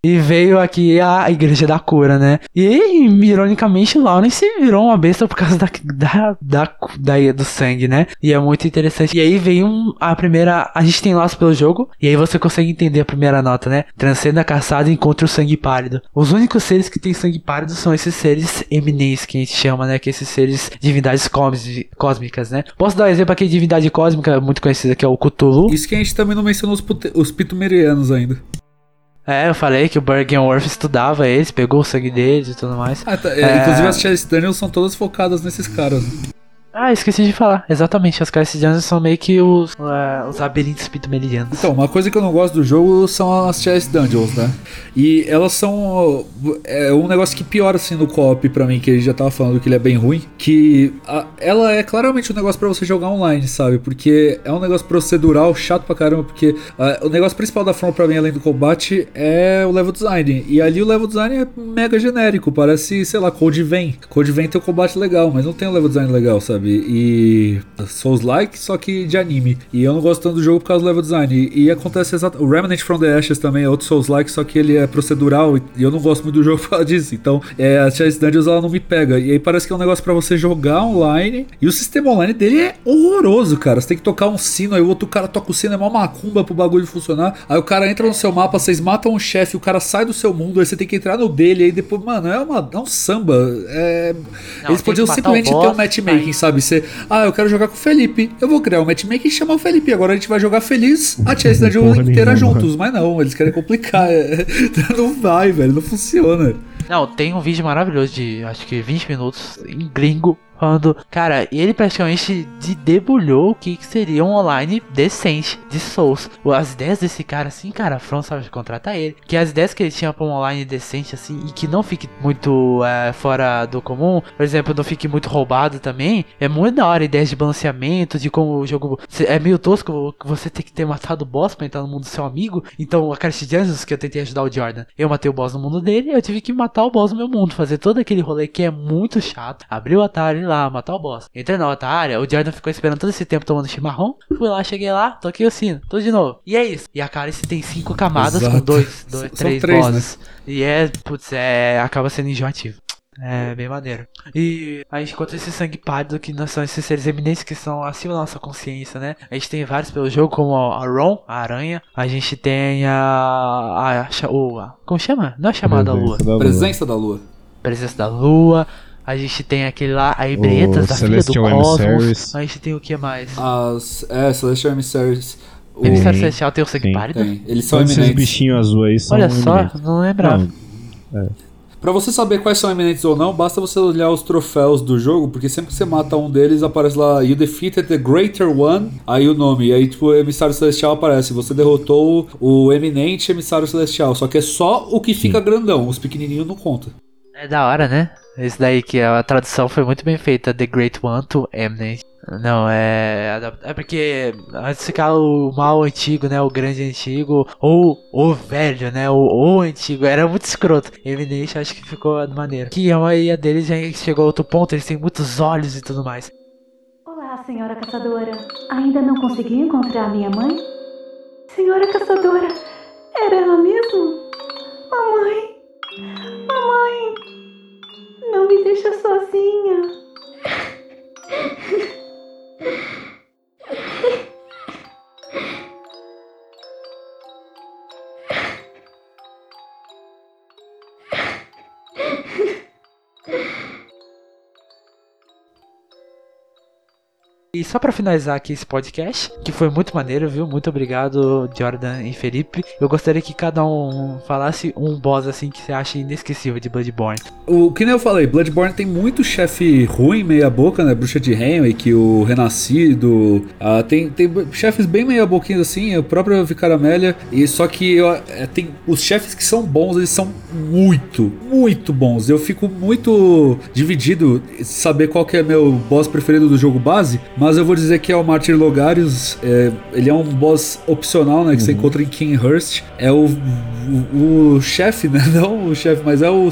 e veio aqui a igreja da cura, né? E, ironicamente, Lawrence virou uma besta por causa da, da, da, da- do sangue, né? E é muito interessante. E aí veio um, a primeira. A gente tem laço pelo jogo. E aí você consegue entender a primeira nota, né? Transcenda a caçada e encontre o sangue pálido. Os únicos seres que têm sangue pálido são esses seres eminentes que a gente chama, né? Que esses seres divindades cósmi- cósmicas, né? Posso dar um exemplo aqui de divindade cósmica muito conhecida que é o Cthulhu. Isso que a gente também não mencionou os, os pitumerianos ainda. É, eu falei que o Bergenworth estudava eles, pegou o sangue deles e tudo mais. Ah, tá, é, É. Inclusive as Chalice Dungeons são todas focadas nesses caras. Ah, esqueci de falar. Exatamente, as Classic Dungeons são meio que os, é, os labirintos pitumelianos. Então, uma coisa que eu não gosto do jogo são as Chalice Dungeons, né? E elas são. É um negócio que piora assim no co-op pra mim, que ele já tava falando que ele é bem ruim. Que a- ela é claramente um negócio pra você jogar online, sabe? Porque é um negócio procedural chato pra caramba. Porque ah, o negócio principal da forma pra mim, além do combate, é o level design. E ali o level design é mega genérico. Parece, sei lá, Code Vein. Code Vein tem um combate legal, mas não tem um level design legal, sabe? E Souls-like, só que de anime. E eu não gosto tanto do jogo por causa do level design. E, e acontece exatamente. O Remnant from the Ashes também é outro Souls-like, só que ele é procedural e, eu não gosto muito do [laughs] jogo por causa disso. Então, é, a Chalice Dungeons ela não me pega. E aí parece que é um negócio pra você jogar online. E o sistema online dele é horroroso, cara. Você tem que tocar um sino, aí o outro cara toca o sino, é uma macumba pro bagulho funcionar. Aí o cara entra no seu mapa, vocês matam um chefe, o cara sai do seu mundo, aí você tem que entrar no dele, aí depois, mano, é, uma, é um samba. É... Não, Eles podiam simplesmente o ter um boss, matchmaking, sabe? Você, ah, eu quero jogar com o Felipe. Eu vou criar um matchmaking e chamar o Felipe. Agora a gente vai jogar feliz a Chase Dungeon Porra inteira nenhuma. juntos. Mas não, eles querem complicar. é. [laughs] Não vai, velho, não funciona. Não, tem um vídeo maravilhoso de acho que 20 minutos em gringo. Falando, cara, ele praticamente de debulhou o que, que seria um online decente de Souls. As ideias desse cara, assim, cara, a From sabe contratar ele. Que as ideias que ele tinha pra um online decente, assim, e que não fique muito é, fora do comum, por exemplo, não fique muito roubado também, é muito da hora. Ideias de balanceamento, de como o jogo. É meio tosco você tem que ter matado o boss pra entrar no mundo do seu amigo. Então, a Crash Dungeons, que eu tentei ajudar o Jordan, eu matei o boss no mundo dele, eu tive que matar o boss no meu mundo, fazer todo aquele rolê que é muito chato. Abrir o atalho, área lá, matar o boss. Entrei na outra área, o Jordan ficou esperando todo esse tempo tomando chimarrão. Fui lá, cheguei lá, toquei o sino, tudo de novo. E é isso. E a Cálice tem cinco camadas Exato. com dois, [laughs] dois São três, três, né? bosses. E é, putz, é. acaba sendo enjoativo. É bem maneiro. E a gente encontra esse sangue pálido que não são esses seres eminentes que são acima da nossa consciência, né? A gente tem vários pelo jogo, como a a Ron, a aranha. A gente tem a. a, o, a como chama? Não é chamada Lua. Da lua. Presença da lua. Presença da Lua. A gente tem aquele lá, a Ibretas, da filha do Cosmos. Emissaries. A gente tem o que mais? As, é, Celestial Emissaries. O, Emissário Celestial tem o sangue Sim. pálido? tem. Eles são Todos esses eminentes. bichinhos azuis aí são Olha só, eminentes. não lembrava. Não, Pra você saber quais são eminentes ou não, basta você olhar os troféus do jogo, porque sempre que você mata um deles, aparece lá You defeated the Greater One, aí o nome, e aí tipo, o Emissário Celestial aparece, você derrotou o eminente Emissário Celestial, só que é só o que fica grandão, os pequenininhos não conta. É da hora, né? Esse daí que a tradução foi muito bem feita, The Great One to Eminent. Não, é. É porque antes ficava o mal antigo, né? O grande antigo, ou o velho, né? O, o antigo, era muito escroto. Eminente, acho que ficou maneiro. Que a maioria deles já chegou a outro ponto, eles têm muitos olhos e tudo mais. Olá, senhora caçadora. Ainda não conseguiu encontrar minha mãe? Senhora caçadora, era ela mesmo? Mamãe, mamãe, não me deixa sozinha. [laughs] E só pra finalizar aqui esse podcast, que foi muito maneiro, viu? Muito obrigado, Jordan e Felipe. Eu gostaria que cada um falasse um boss assim que você acha inesquecível de Bloodborne. O que nem eu falei, Bloodborne tem muito chefe ruim, meia boca, né? Bruxa de Henwick, o Renascido. ah, tem, tem chefes bem meia boquinhos assim, o próprio Vicaramélia. E só que é, tem os chefes que são bons, eles são muito, muito bons. Eu fico muito dividido saber qual que é meu boss preferido do jogo base, mas eu vou dizer que é o Martyr Logarius. é, ele é um boss opcional, né? Que você encontra em Kinghurst. É o, o, o chefe, [laughs] né? Não o chefe, mas é o,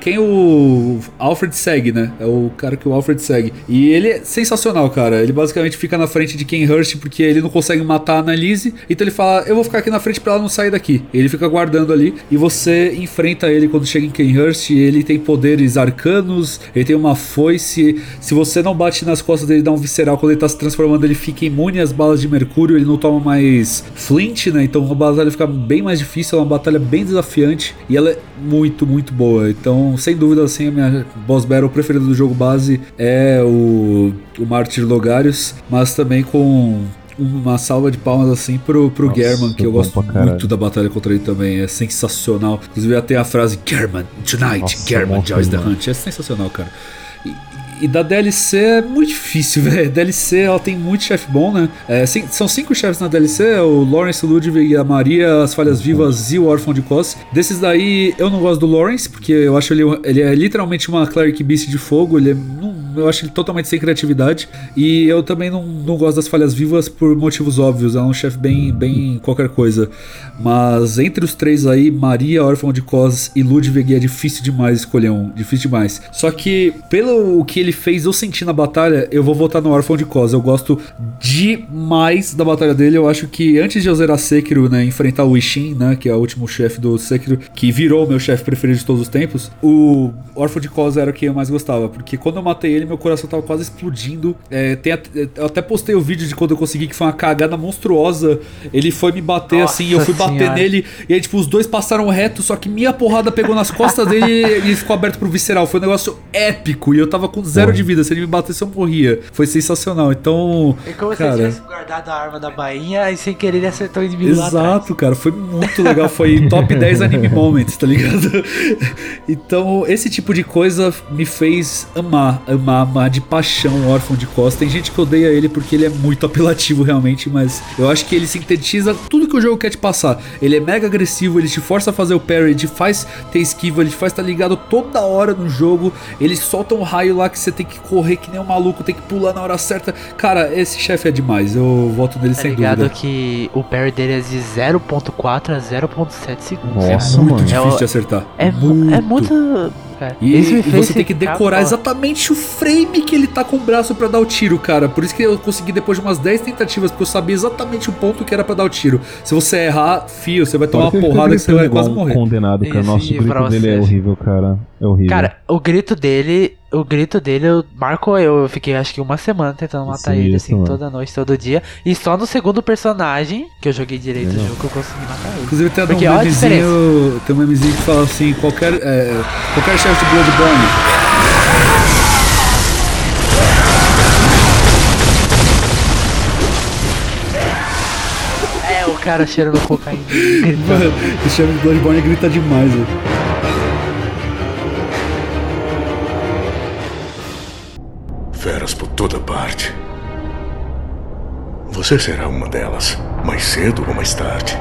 quem o Alfred segue, né? É o cara que o Alfred segue. E ele é sensacional, cara. Ele basicamente fica na frente de Kinghurst porque ele não consegue matar a Annalise. Então ele fala: Eu vou ficar aqui na frente pra ela não sair daqui. Ele fica guardando ali e você enfrenta ele quando chega em Kinghurst. Ele tem poderes arcanos, ele tem uma foice. Se você não bate nas costas dele, dá um visceral. Quando ele tá se transformando, ele fica imune às balas de mercúrio. Ele não toma mais flint, né? Então a batalha fica bem mais difícil. É uma batalha bem desafiante e ela é muito, muito boa. Então, sem dúvida, assim, a minha boss battle preferida do jogo base é o, o Martyr Logarius, mas também com uma salva de palmas assim pro, pro Nossa, German, que eu gosto muito da batalha contra ele também, é sensacional. Inclusive até a frase German, tonight, Nossa, German joins the hunt, é sensacional, cara. E, da DLC é muito difícil, [laughs] velho. DLC ela tem muito chefe bom, né? É, são cinco chefes na DLC: o Lawrence, o Ludwig, a Maria, as Falhas Vivas e o Órfão de Cos. Desses daí, eu não gosto do Lawrence, porque eu acho ele, ele é literalmente uma Cleric Beast de fogo. Ele é, não- eu acho ele totalmente sem criatividade. E eu também não, não gosto das Falhas Vivas por motivos óbvios. É um chefe bem, bem qualquer coisa. Mas entre os três aí, Maria, Órfão de Cos e Ludwig é difícil demais escolher um. Difícil demais. Só que, pelo que ele fez eu senti na batalha, eu vou votar no Órfão de Cos. Eu gosto demais da batalha dele. Eu acho que antes de eu zerar Sekiro, né, enfrentar o Ishin, né, que é o último chefe do Sekiro, que virou o meu chefe preferido de todos os tempos, o Órfão de Cos era o que eu mais gostava. Porque quando eu matei ele, meu coração tava quase explodindo. É, tem at- eu até postei o vídeo de quando eu consegui, que foi uma cagada monstruosa. Ele foi me bater Nossa assim, eu fui bater Senhora. nele, e aí, tipo, os dois passaram reto, só que minha porrada pegou nas costas dele e ele ficou aberto pro visceral. Foi um negócio épico, e eu tava com zero de vida. Se ele me batesse, eu morria. Foi sensacional. Então. É como se cara, ele tivesse guardado a arma da bainha e sem querer ele acertou o inimigo lá atrás. Exato, cara, foi muito legal. Foi top [laughs] 10 anime moments, tá ligado? [laughs] Então, esse tipo de coisa me fez amar, amar, amar de paixão o Órfão de Costa. Tem gente que odeia ele porque ele é muito apelativo, realmente, mas eu acho que ele sintetiza tudo que o jogo quer te passar. Ele é mega agressivo, ele te força a fazer o parry, ele te faz ter esquiva, ele te faz estar ligado toda hora no jogo. Ele solta um raio lá que você tem que correr que nem um maluco, tem que pular na hora certa. Cara, esse chefe é demais. Eu voto nele Tá sem ligado dúvida. que o parry dele é de 0.4 a 0.7 segundos. Nossa, é muito mano. difícil É de acertar. É, mu- é muito. Cara. E, Isso me e você tem que decorar exatamente o frame que ele tá com o braço pra dar o tiro, cara. Por isso que eu consegui depois de umas 10 tentativas, porque eu sabia exatamente o ponto que era pra dar o tiro. Se você errar, fio, você vai tomar uma porrada que você vai quase morrer. Condenado, cara. Nossa, o grito dele é horrível, cara. É horrível. Cara, o grito dele, o grito dele eu- marcou eu. Eu fiquei acho que uma semana tentando matar Sim, ele, assim, mano. toda noite, todo dia. E só no segundo personagem, que eu joguei direito o Legal. jogo, que eu consegui matar ele. Inclusive tem até um Porque diferença. memezinho, tem um memezinho que fala assim, qualquer, é, qualquer chefe de Bloodborne É, o cara cheirando cocaína. [laughs] gritando. O chefe de Bloodborne grita demais, velho. Toda parte. Você será uma delas, mais cedo ou mais tarde.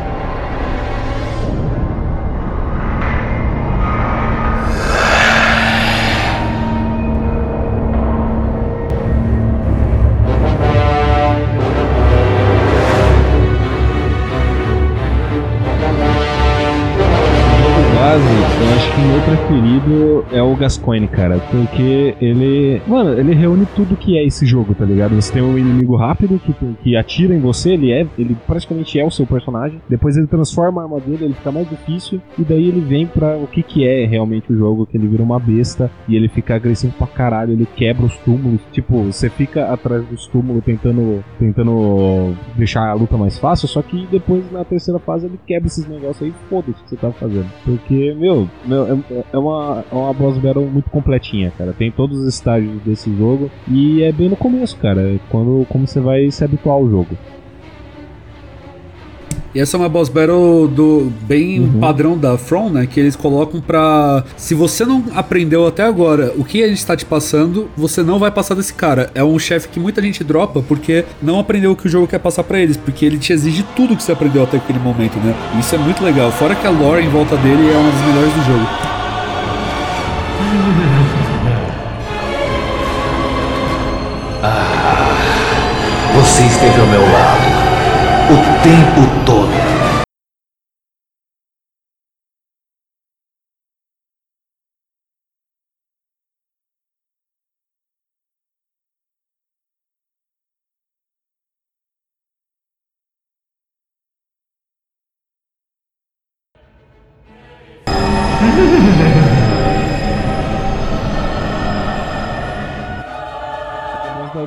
Que o meu preferido é o Gascoigne, cara. Porque ele. Mano, ele reúne tudo que é esse jogo, tá ligado? Você tem um inimigo rápido que, que atira em você, ele é. Ele praticamente é o seu personagem. Depois ele transforma a arma dele, ele fica mais difícil. E daí ele vem pra o que, que é realmente o jogo, que ele vira uma besta e ele fica agressivo pra caralho, ele quebra os túmulos. Tipo, você fica atrás dos túmulos tentando, tentando deixar a luta mais fácil, só que depois na terceira fase ele quebra esses negócios aí, foda-se o que você tá fazendo. Porque, meu, meu é, é uma, é uma boss battle muito completinha, cara. Tem todos os estágios desse jogo e é bem no começo, cara. é Quando como você vai se habituar ao jogo. E essa é uma boss battle do bem Uhum. padrão da From, né? Que eles colocam pra. Se você não aprendeu até agora o que a gente tá te passando, você não vai passar desse cara. É um chefe que muita gente dropa porque não aprendeu o que o jogo quer passar pra eles. Porque ele te exige tudo que você aprendeu até aquele momento, né? E isso é muito legal. Fora que a lore em volta dele é uma das melhores do jogo. Você esteve ao meu lado o tempo todo.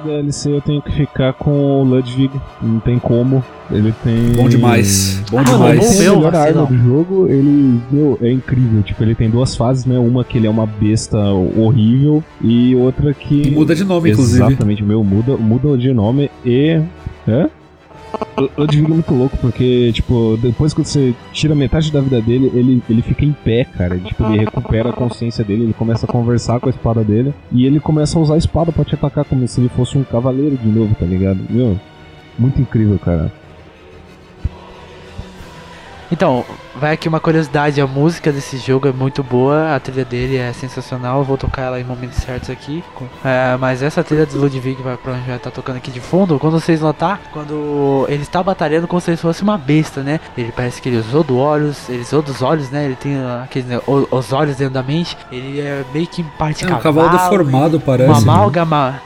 DLC eu tenho que ficar com o Ludwig, não tem como. Ele tem. Bom demais. Bom Ele demais. tem a Meu, melhor vacilão. arma do jogo, ele, meu, é incrível. Tipo, ele tem duas fases, né? Uma que ele é uma besta horrível e outra que. E muda de nome, inclusive. Exatamente, meu, muda, muda de nome e. É? O Ludwig é muito louco, porque, tipo, depois que você tira metade da vida dele, ele, ele fica em pé, cara. Tipo, ele recupera a consciência dele, ele começa a conversar com a espada dele. E ele começa a usar a espada pra te atacar como se ele fosse um cavaleiro de novo, tá ligado? Meu, muito incrível, cara. Então, vai aqui uma curiosidade, a música desse jogo é muito boa, a trilha dele é sensacional, vou tocar ela em momentos certos aqui. É, mas essa trilha do Ludwig vai provavelmente vai estar tocando aqui de fundo, quando vocês notar, quando ele está batalhando como se ele fosse uma besta, né? Ele parece que ele usou dos olhos, ele usou dos olhos, né? Ele tem aqueles, né, os olhos dentro da mente, ele é meio que em parte É um cavalo, cavalo deformado, parece. uma né?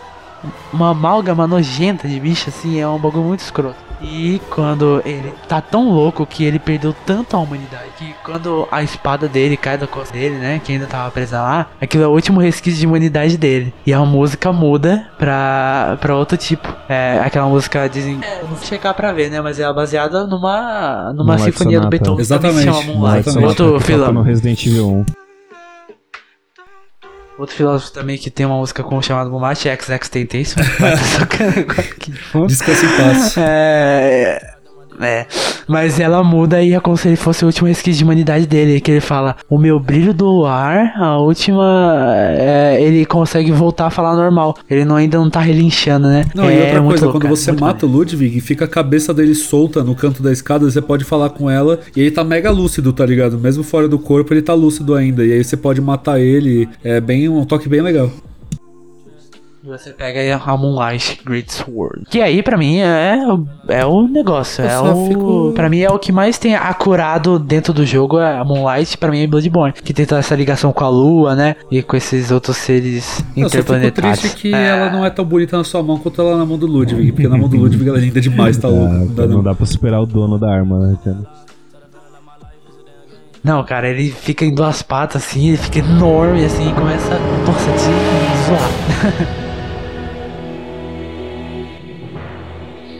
Uma amálgama nojenta de bicho, assim, é um bagulho muito escroto. E quando ele tá tão louco que ele perdeu tanto a humanidade que quando a espada dele cai da costa dele, né? Que ainda tava presa lá, aquilo é o último resquício de humanidade dele. E a música muda pra, pra outro tipo. É aquela música dizem. É, vou checar pra ver, né? Mas é baseada numa, numa Moonlight sinfonia do. Beethoven. se Exatamente, chama Moonlight. exatamente. Outro filão. no Resident Evil 1. Outro filósofo também que tem uma música com chamado Moonlight XX Temptation. Vai tá tocando agora [laughs] aqui de fundo. Descansa em paz. É. É. Mas ela muda e é como se ele fosse o último resquício de humanidade dele. Que ele fala: O meu brilho do luar, a última. é, ele consegue voltar a falar normal. Ele não, ainda não tá relinchando, né? Não, é, e outra muito coisa, louco, quando cara, você mata o Ludwig e fica a cabeça dele solta no canto da escada, você pode falar com ela e ele tá mega lúcido, tá ligado? Mesmo fora do corpo, ele tá lúcido ainda. E aí você pode matar ele. É bem um toque bem legal. E você pega a Moonlight Great Sword. Que aí, pra mim, é, é o negócio. Eu é só o. fico- Pra mim, é o que mais tem acurado dentro do jogo. É a Moonlight, pra mim, é Bloodborne. Que tem toda essa ligação com a lua, né? E com esses outros seres Eu só fico interplanetários. triste que ela não é tão bonita na sua mão quanto ela na mão do Ludwig, porque na mão do Ludwig ela é linda demais, tá louco. Não dá não não. dá pra superar o dono da arma, né, cara? Não, cara, ele fica em duas patas assim, ele fica enorme assim, e começa, nossa, a te zoar. [laughs]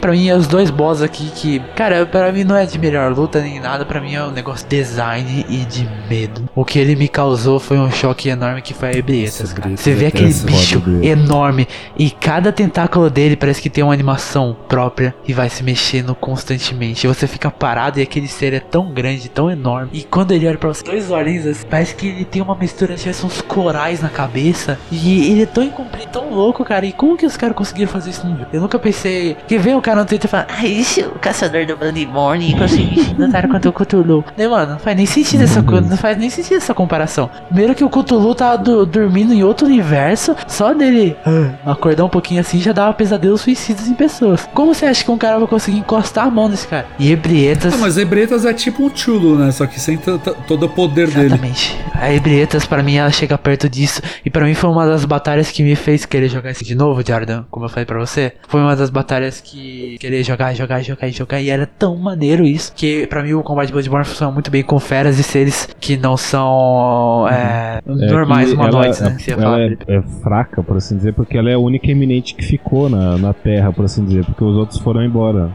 pra mim, é os dois boss aqui que, cara, pra mim não é de melhor luta nem nada, pra mim é um negócio de design e de medo. O que ele me causou foi um choque enorme que foi a Ebrietas, cara. Você vê aquele bicho enorme e cada tentáculo dele parece que tem uma animação própria e vai se mexendo constantemente. E você fica parado e aquele ser é tão grande, tão enorme. E quando ele olha pra você, dois olhinhos, assim, parece que ele tem uma mistura de uns corais na cabeça. E ele é tão incomprido, tão louco, cara. E como que os caras conseguiram fazer isso? Eu nunca pensei. Que vem o cara no Twitter e fala, ah, esse é o caçador do Bloodborne conseguiu lutar contra o Cthulhu. Daí, mano, não faz nem sentido essa coisa, não faz nem sentido essa comparação. Primeiro que o Cthulhu tava du- dormindo em outro universo, só dele ah, acordar um pouquinho assim já dava pesadelos suicidas em pessoas. Como você acha que um cara vai conseguir encostar a mão nesse cara? E Ebrietas. Ah, mas Ebretas é tipo um chulo, né? Só que sem todo o poder dele. Exatamente. A Ebrietas, pra mim, ela chega perto disso. E pra mim foi uma das batalhas que me fez querer jogar isso de novo, Jordan. Como eu falei pra você. Foi uma das batalhas que querer jogar, jogar, jogar e jogar. E era tão maneiro isso. Que pra mim o combate de Bloodborne funciona muito bem com feras e seres que não são é, É normais, humanoides, ela, né? Ia ela falar, é, é fraca, por assim dizer, porque ela é a única eminente que ficou na, na Terra, por assim dizer, porque os outros foram embora.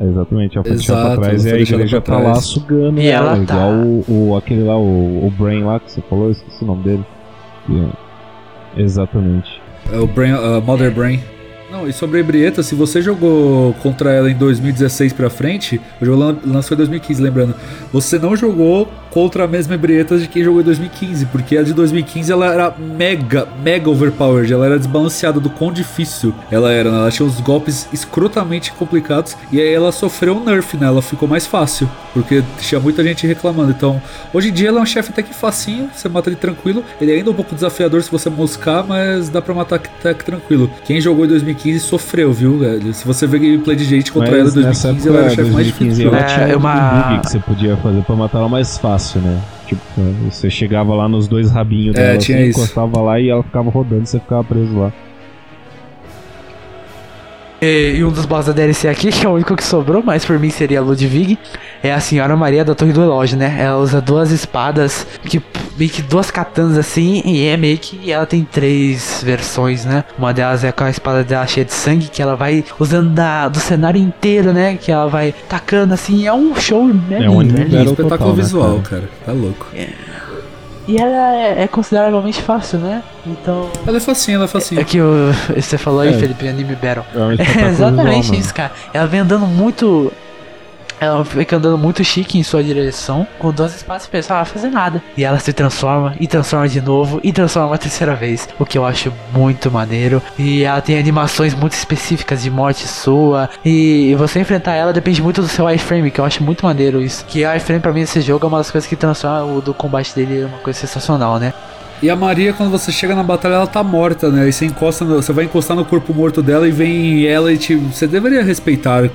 É, exatamente, ela foi deixada Exato, pra trás e a igreja pra tá trás. lá sugando E ela, ela tá- igual o, o- aquele lá, o, o Brain lá que você falou, eu esqueci o nome dele. Que é- Exatamente. É o Brain, uh, Mother Brain. Não, e sobre a Ebrieta, se você jogou contra ela em 2016 pra frente, o jogo lan- lançou em 2015, lembrando. Você não jogou contra a mesma Ebrieta de quem jogou em 2015, porque a de 2015 ela era mega, mega overpowered, ela era desbalanceada do quão difícil ela era, né? Ela tinha uns golpes escrotamente complicados e aí ela sofreu um nerf, né? Ela ficou mais fácil, porque tinha muita gente reclamando. Então, hoje em dia ela é um chefe até que facinho, você mata ele tranquilo. Ele é ainda um pouco desafiador se você moscar, mas dá pra matar até que tranquilo. Quem jogou em 2015 sofreu, viu, velho? Se você ver gameplay de gente contra ela em Mas nessa 2015, ela era o época, chefe mais 2015, difícil. ela É, tinha é uma- um bug que você podia fazer pra matar ela mais fácil, né? Tipo, você chegava lá nos dois rabinhos É, dela, tinha assim, isso. encostava lá e ela ficava rodando você ficava preso lá. E, e um dos boss da DLC aqui, [laughs] que é o único que sobrou, mas por mim seria a Ludwig, é a Senhora Maria da Torre do Relógio, né? Ela usa duas espadas, que meio que duas katanas assim, e é meio que ela tem três versões, né? Uma delas é com a espada dela cheia de sangue, que ela vai usando da, do cenário inteiro, né? Que ela vai tacando assim, é um show, né? É um é Espetáculo total, né, visual, cara? cara. Tá louco. E ela é, é consideravelmente fácil, né? Então. Ela é facinha, ela é facinha. É que o, você falou aí, É. Felipe, anime battle. É um É espetáculo exatamente isso, cara. Ela vem andando muito. Ela fica andando muito chique em sua direção, com duas espadas e pensa, ah, fazer nada. E ela se transforma, e transforma de novo, e transforma uma terceira vez. O que eu acho muito maneiro. E ela tem animações muito específicas de morte sua. E você enfrentar ela depende muito do seu iframe, que eu acho muito maneiro isso. Que iframe pra mim nesse jogo é uma das coisas que transforma o do combate dele em uma coisa sensacional, né? E a Maria, quando você chega na batalha, ela tá morta, né? Aí você encosta, no- você vai encostar no corpo morto dela e vem ela e te. Você deveria respeitar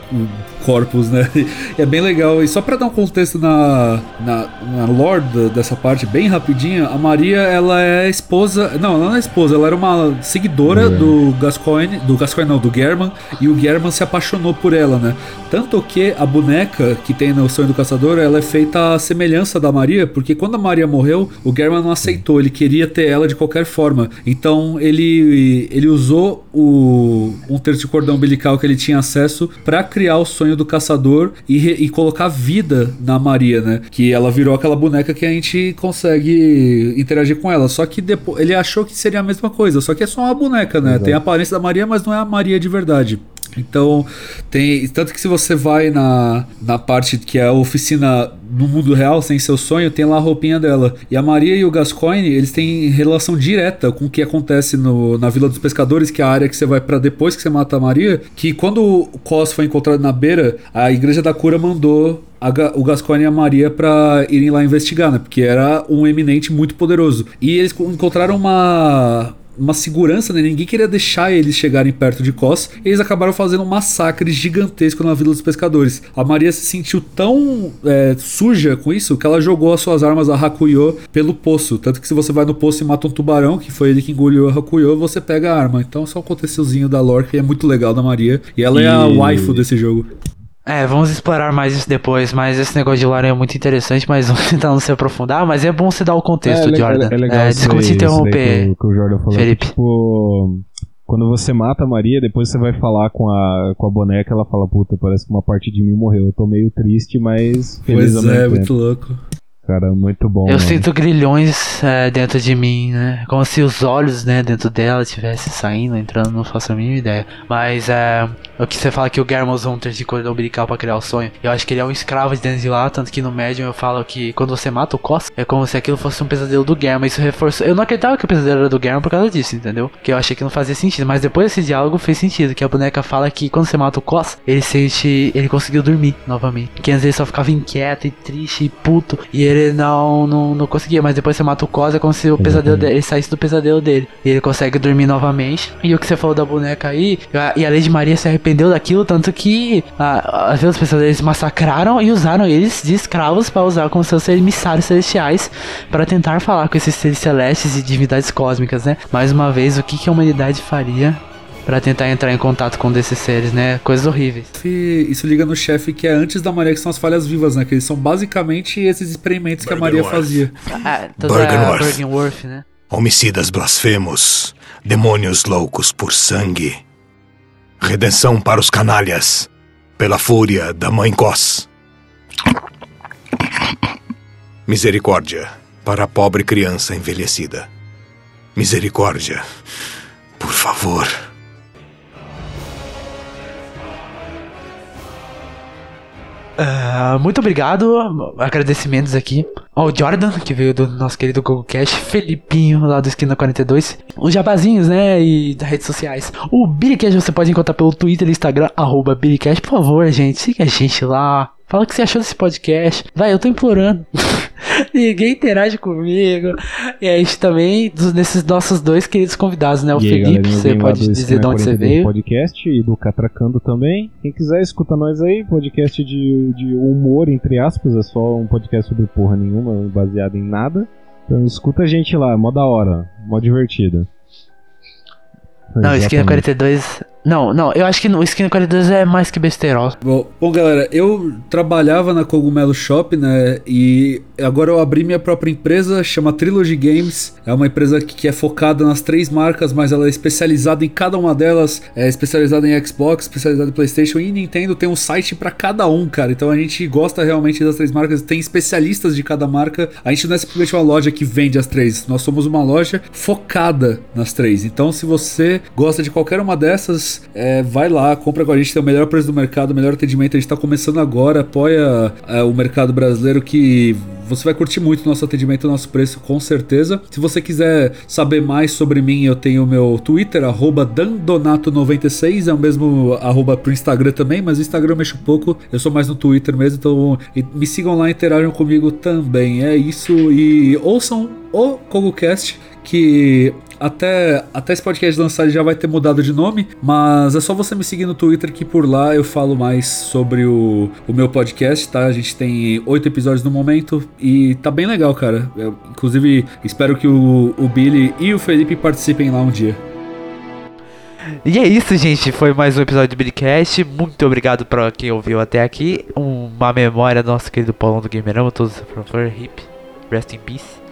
corpos, né? [laughs] E é bem legal. E só pra dar um contexto na, na, na lore dessa parte, bem rapidinho, a Maria, ela é esposa. Não, ela não é esposa, ela era uma seguidora do Gascoigne. Do Gascoigne, não, do German. E o German se apaixonou por ela, né? Tanto que a boneca que tem no Sonho do Caçador, ela é feita à semelhança da Maria, porque quando a Maria morreu, o German não aceitou, ele queria ter ela de qualquer forma. Então ele, ele usou o, um terço de cordão umbilical que ele tinha acesso pra criar o sonho do caçador e, e colocar vida na Maria, né? Que ela virou aquela boneca que a gente consegue interagir com ela. Só que depois ele achou que seria a mesma coisa, só que é só uma boneca, né? Tem a aparência da Maria, mas não é a Maria de verdade. Então, tem. Tanto que se você vai na, na parte que é a oficina no mundo real, sem seu sonho, tem lá a roupinha dela. E a Maria e o Gascoigne, eles têm relação direta com o que acontece no, na Vila dos Pescadores, que é a área que você vai pra depois que você mata a Maria. Que quando o Cos foi encontrado na beira, a Igreja da Cura mandou o Gascoigne e a Maria pra irem lá investigar, né? Porque era um eminente muito poderoso. E eles co- encontraram uma uma segurança, né? Ninguém queria deixar eles chegarem perto de Kos. E eles acabaram fazendo um massacre gigantesco na Vila dos Pescadores. A Maria se sentiu tão é, suja com isso que ela jogou as suas armas a Hakuyo pelo poço. Tanto que se você vai no poço e mata um tubarão, que foi ele que engoliu a Hakuyo, você pega a arma. Então, só um aconteceuzinho da lore que é muito legal da Maria. E ela e... é a waifu desse jogo. É, vamos explorar mais isso depois, mas esse negócio de lore é muito interessante, mas vamos [laughs] tentar não se aprofundar, mas é bom você dar o contexto, é, Jordan. É, é legal é, desculpa te interromper, que, que, o Jordan falou, Felipe. tipo, quando você mata a Maria, depois você vai falar com a, com a boneca, ela fala, puta, parece que uma parte de mim morreu. Eu tô meio triste, mas feliz Pois é, muito louco. Cara, muito bom. Eu mano. sinto grilhões é, dentro de mim, né? Como se os olhos, né, dentro dela estivessem saindo, entrando, não faço a mínima ideia. Mas é. O que você fala que o Germos Hunter de cordão umbilical pra criar o sonho. Eu acho que ele é um escravo de dentro de lá, tanto que no Medium eu falo que quando você mata o Cos, é como se aquilo fosse um pesadelo do Germa. Isso reforçou. Eu não acreditava que o pesadelo era do Germa por causa disso, entendeu? Que eu achei que não fazia sentido. Mas depois desse diálogo fez sentido. Que a boneca fala que quando você mata o Cos, ele sente. Ele conseguiu dormir novamente. Que antes ele só ficava inquieto e triste e puto. E ele não, não, não conseguia. Mas depois você mata o Cos, é como se o pesadelo dele, ele saísse do pesadelo dele. E ele consegue dormir novamente. E o que você falou da boneca aí, e a Lady Maria se arrependeu daquilo, tanto que a, às vezes as pessoas eles massacraram e usaram eles de escravos para usar como seus emissários celestiais para tentar falar com esses seres celestes e divindades cósmicas, né? Mais uma vez, o que, que a humanidade faria para tentar entrar em contato com um desses seres, né? Coisas horríveis. Isso liga no chefe que é antes da Maria, que são as falhas vivas, né? Que eles são basicamente esses experimentos que a Maria fazia. Ah. Bergenworth, né? Homicidas blasfemos, demônios loucos por sangue. Redenção para os canalhas, pela fúria da Mãe Cos. Misericórdia para a pobre criança envelhecida. Misericórdia, por favor. Uh, muito obrigado, agradecimentos aqui ao Jordan, que veio do nosso querido Google Cash, Felipinho, lá do Esquina 42, os jabazinhos, né, e das redes sociais. O Billycast você pode encontrar pelo Twitter e Instagram, arroba Billycast, por favor, gente, siga a gente lá, Fala o que você achou desse podcast. Vai, eu tô implorando. [laughs] Ninguém interage comigo. E a gente também, dos, desses nossos dois queridos convidados, né? O e Felipe, aí, você pode dizer de onde você veio. podcast e do Catracando também. Quem quiser, escuta nós aí. Podcast de, de humor, entre aspas. É só um podcast sobre porra nenhuma, baseado em nada. Então escuta a gente lá, mó da hora, mó divertido. Não, Esquina 42. Não, não, eu acho que o Esquina 42 é mais que besterol. Bom, bom, galera, eu trabalhava na Cogumelo Shop, né? E agora eu abri minha própria empresa, chama Trilogy Games. É uma empresa que, que é focada nas três marcas, mas ela é especializada em cada uma delas. É especializada em Xbox, especializada em PlayStation e Nintendo. Tem um site para cada um, cara. Então a gente gosta realmente das três marcas. Tem especialistas de cada marca. A gente não é simplesmente uma loja que vende as três. Nós somos uma loja focada nas três. Então se você gosta de qualquer uma dessas, é, vai lá, compra com a gente, tem o melhor preço do mercado, o melhor atendimento. A gente está começando agora, apoia é, o mercado brasileiro que você vai curtir muito nosso atendimento, nosso preço, com certeza. Se você quiser saber mais sobre mim, eu tenho o meu Twitter, dandonato96, é o mesmo arroba pro Instagram também, mas o Instagram eu mexo pouco, eu sou mais no Twitter mesmo, então me sigam lá, interajam comigo também. É isso, e ouçam o KogoCast, que até, até esse podcast lançar já vai ter mudado de nome, mas é só você me seguir no Twitter que por lá eu falo mais sobre o, o meu podcast, tá? A gente tem oito episódios no momento e tá bem legal, cara. Eu, inclusive, espero que o, o Billy e o Felipe participem lá um dia. E é isso, gente. Foi mais um episódio do Billycast. Muito obrigado para quem ouviu até aqui. Uma memória nosso querido Paulão do Gamerama. Todos, por favor, hip. Rest in peace.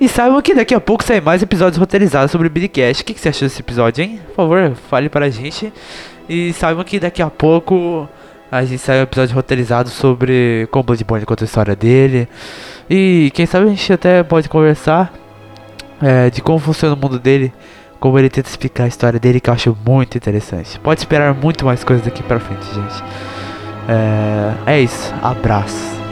E saibam que daqui a pouco saem mais episódios roteirizados sobre o Billycast. O que, que você achou desse episódio, hein? Por favor, fale pra gente. E saibam que daqui a pouco a gente sai um episódio roteirizado sobre como Bloodborne conta a história dele. E quem sabe a gente até pode conversar é, de como funciona o mundo dele. Como ele tenta explicar a história dele, que eu acho muito interessante. Pode esperar muito mais coisas daqui pra frente, gente. É, é isso. Abraço.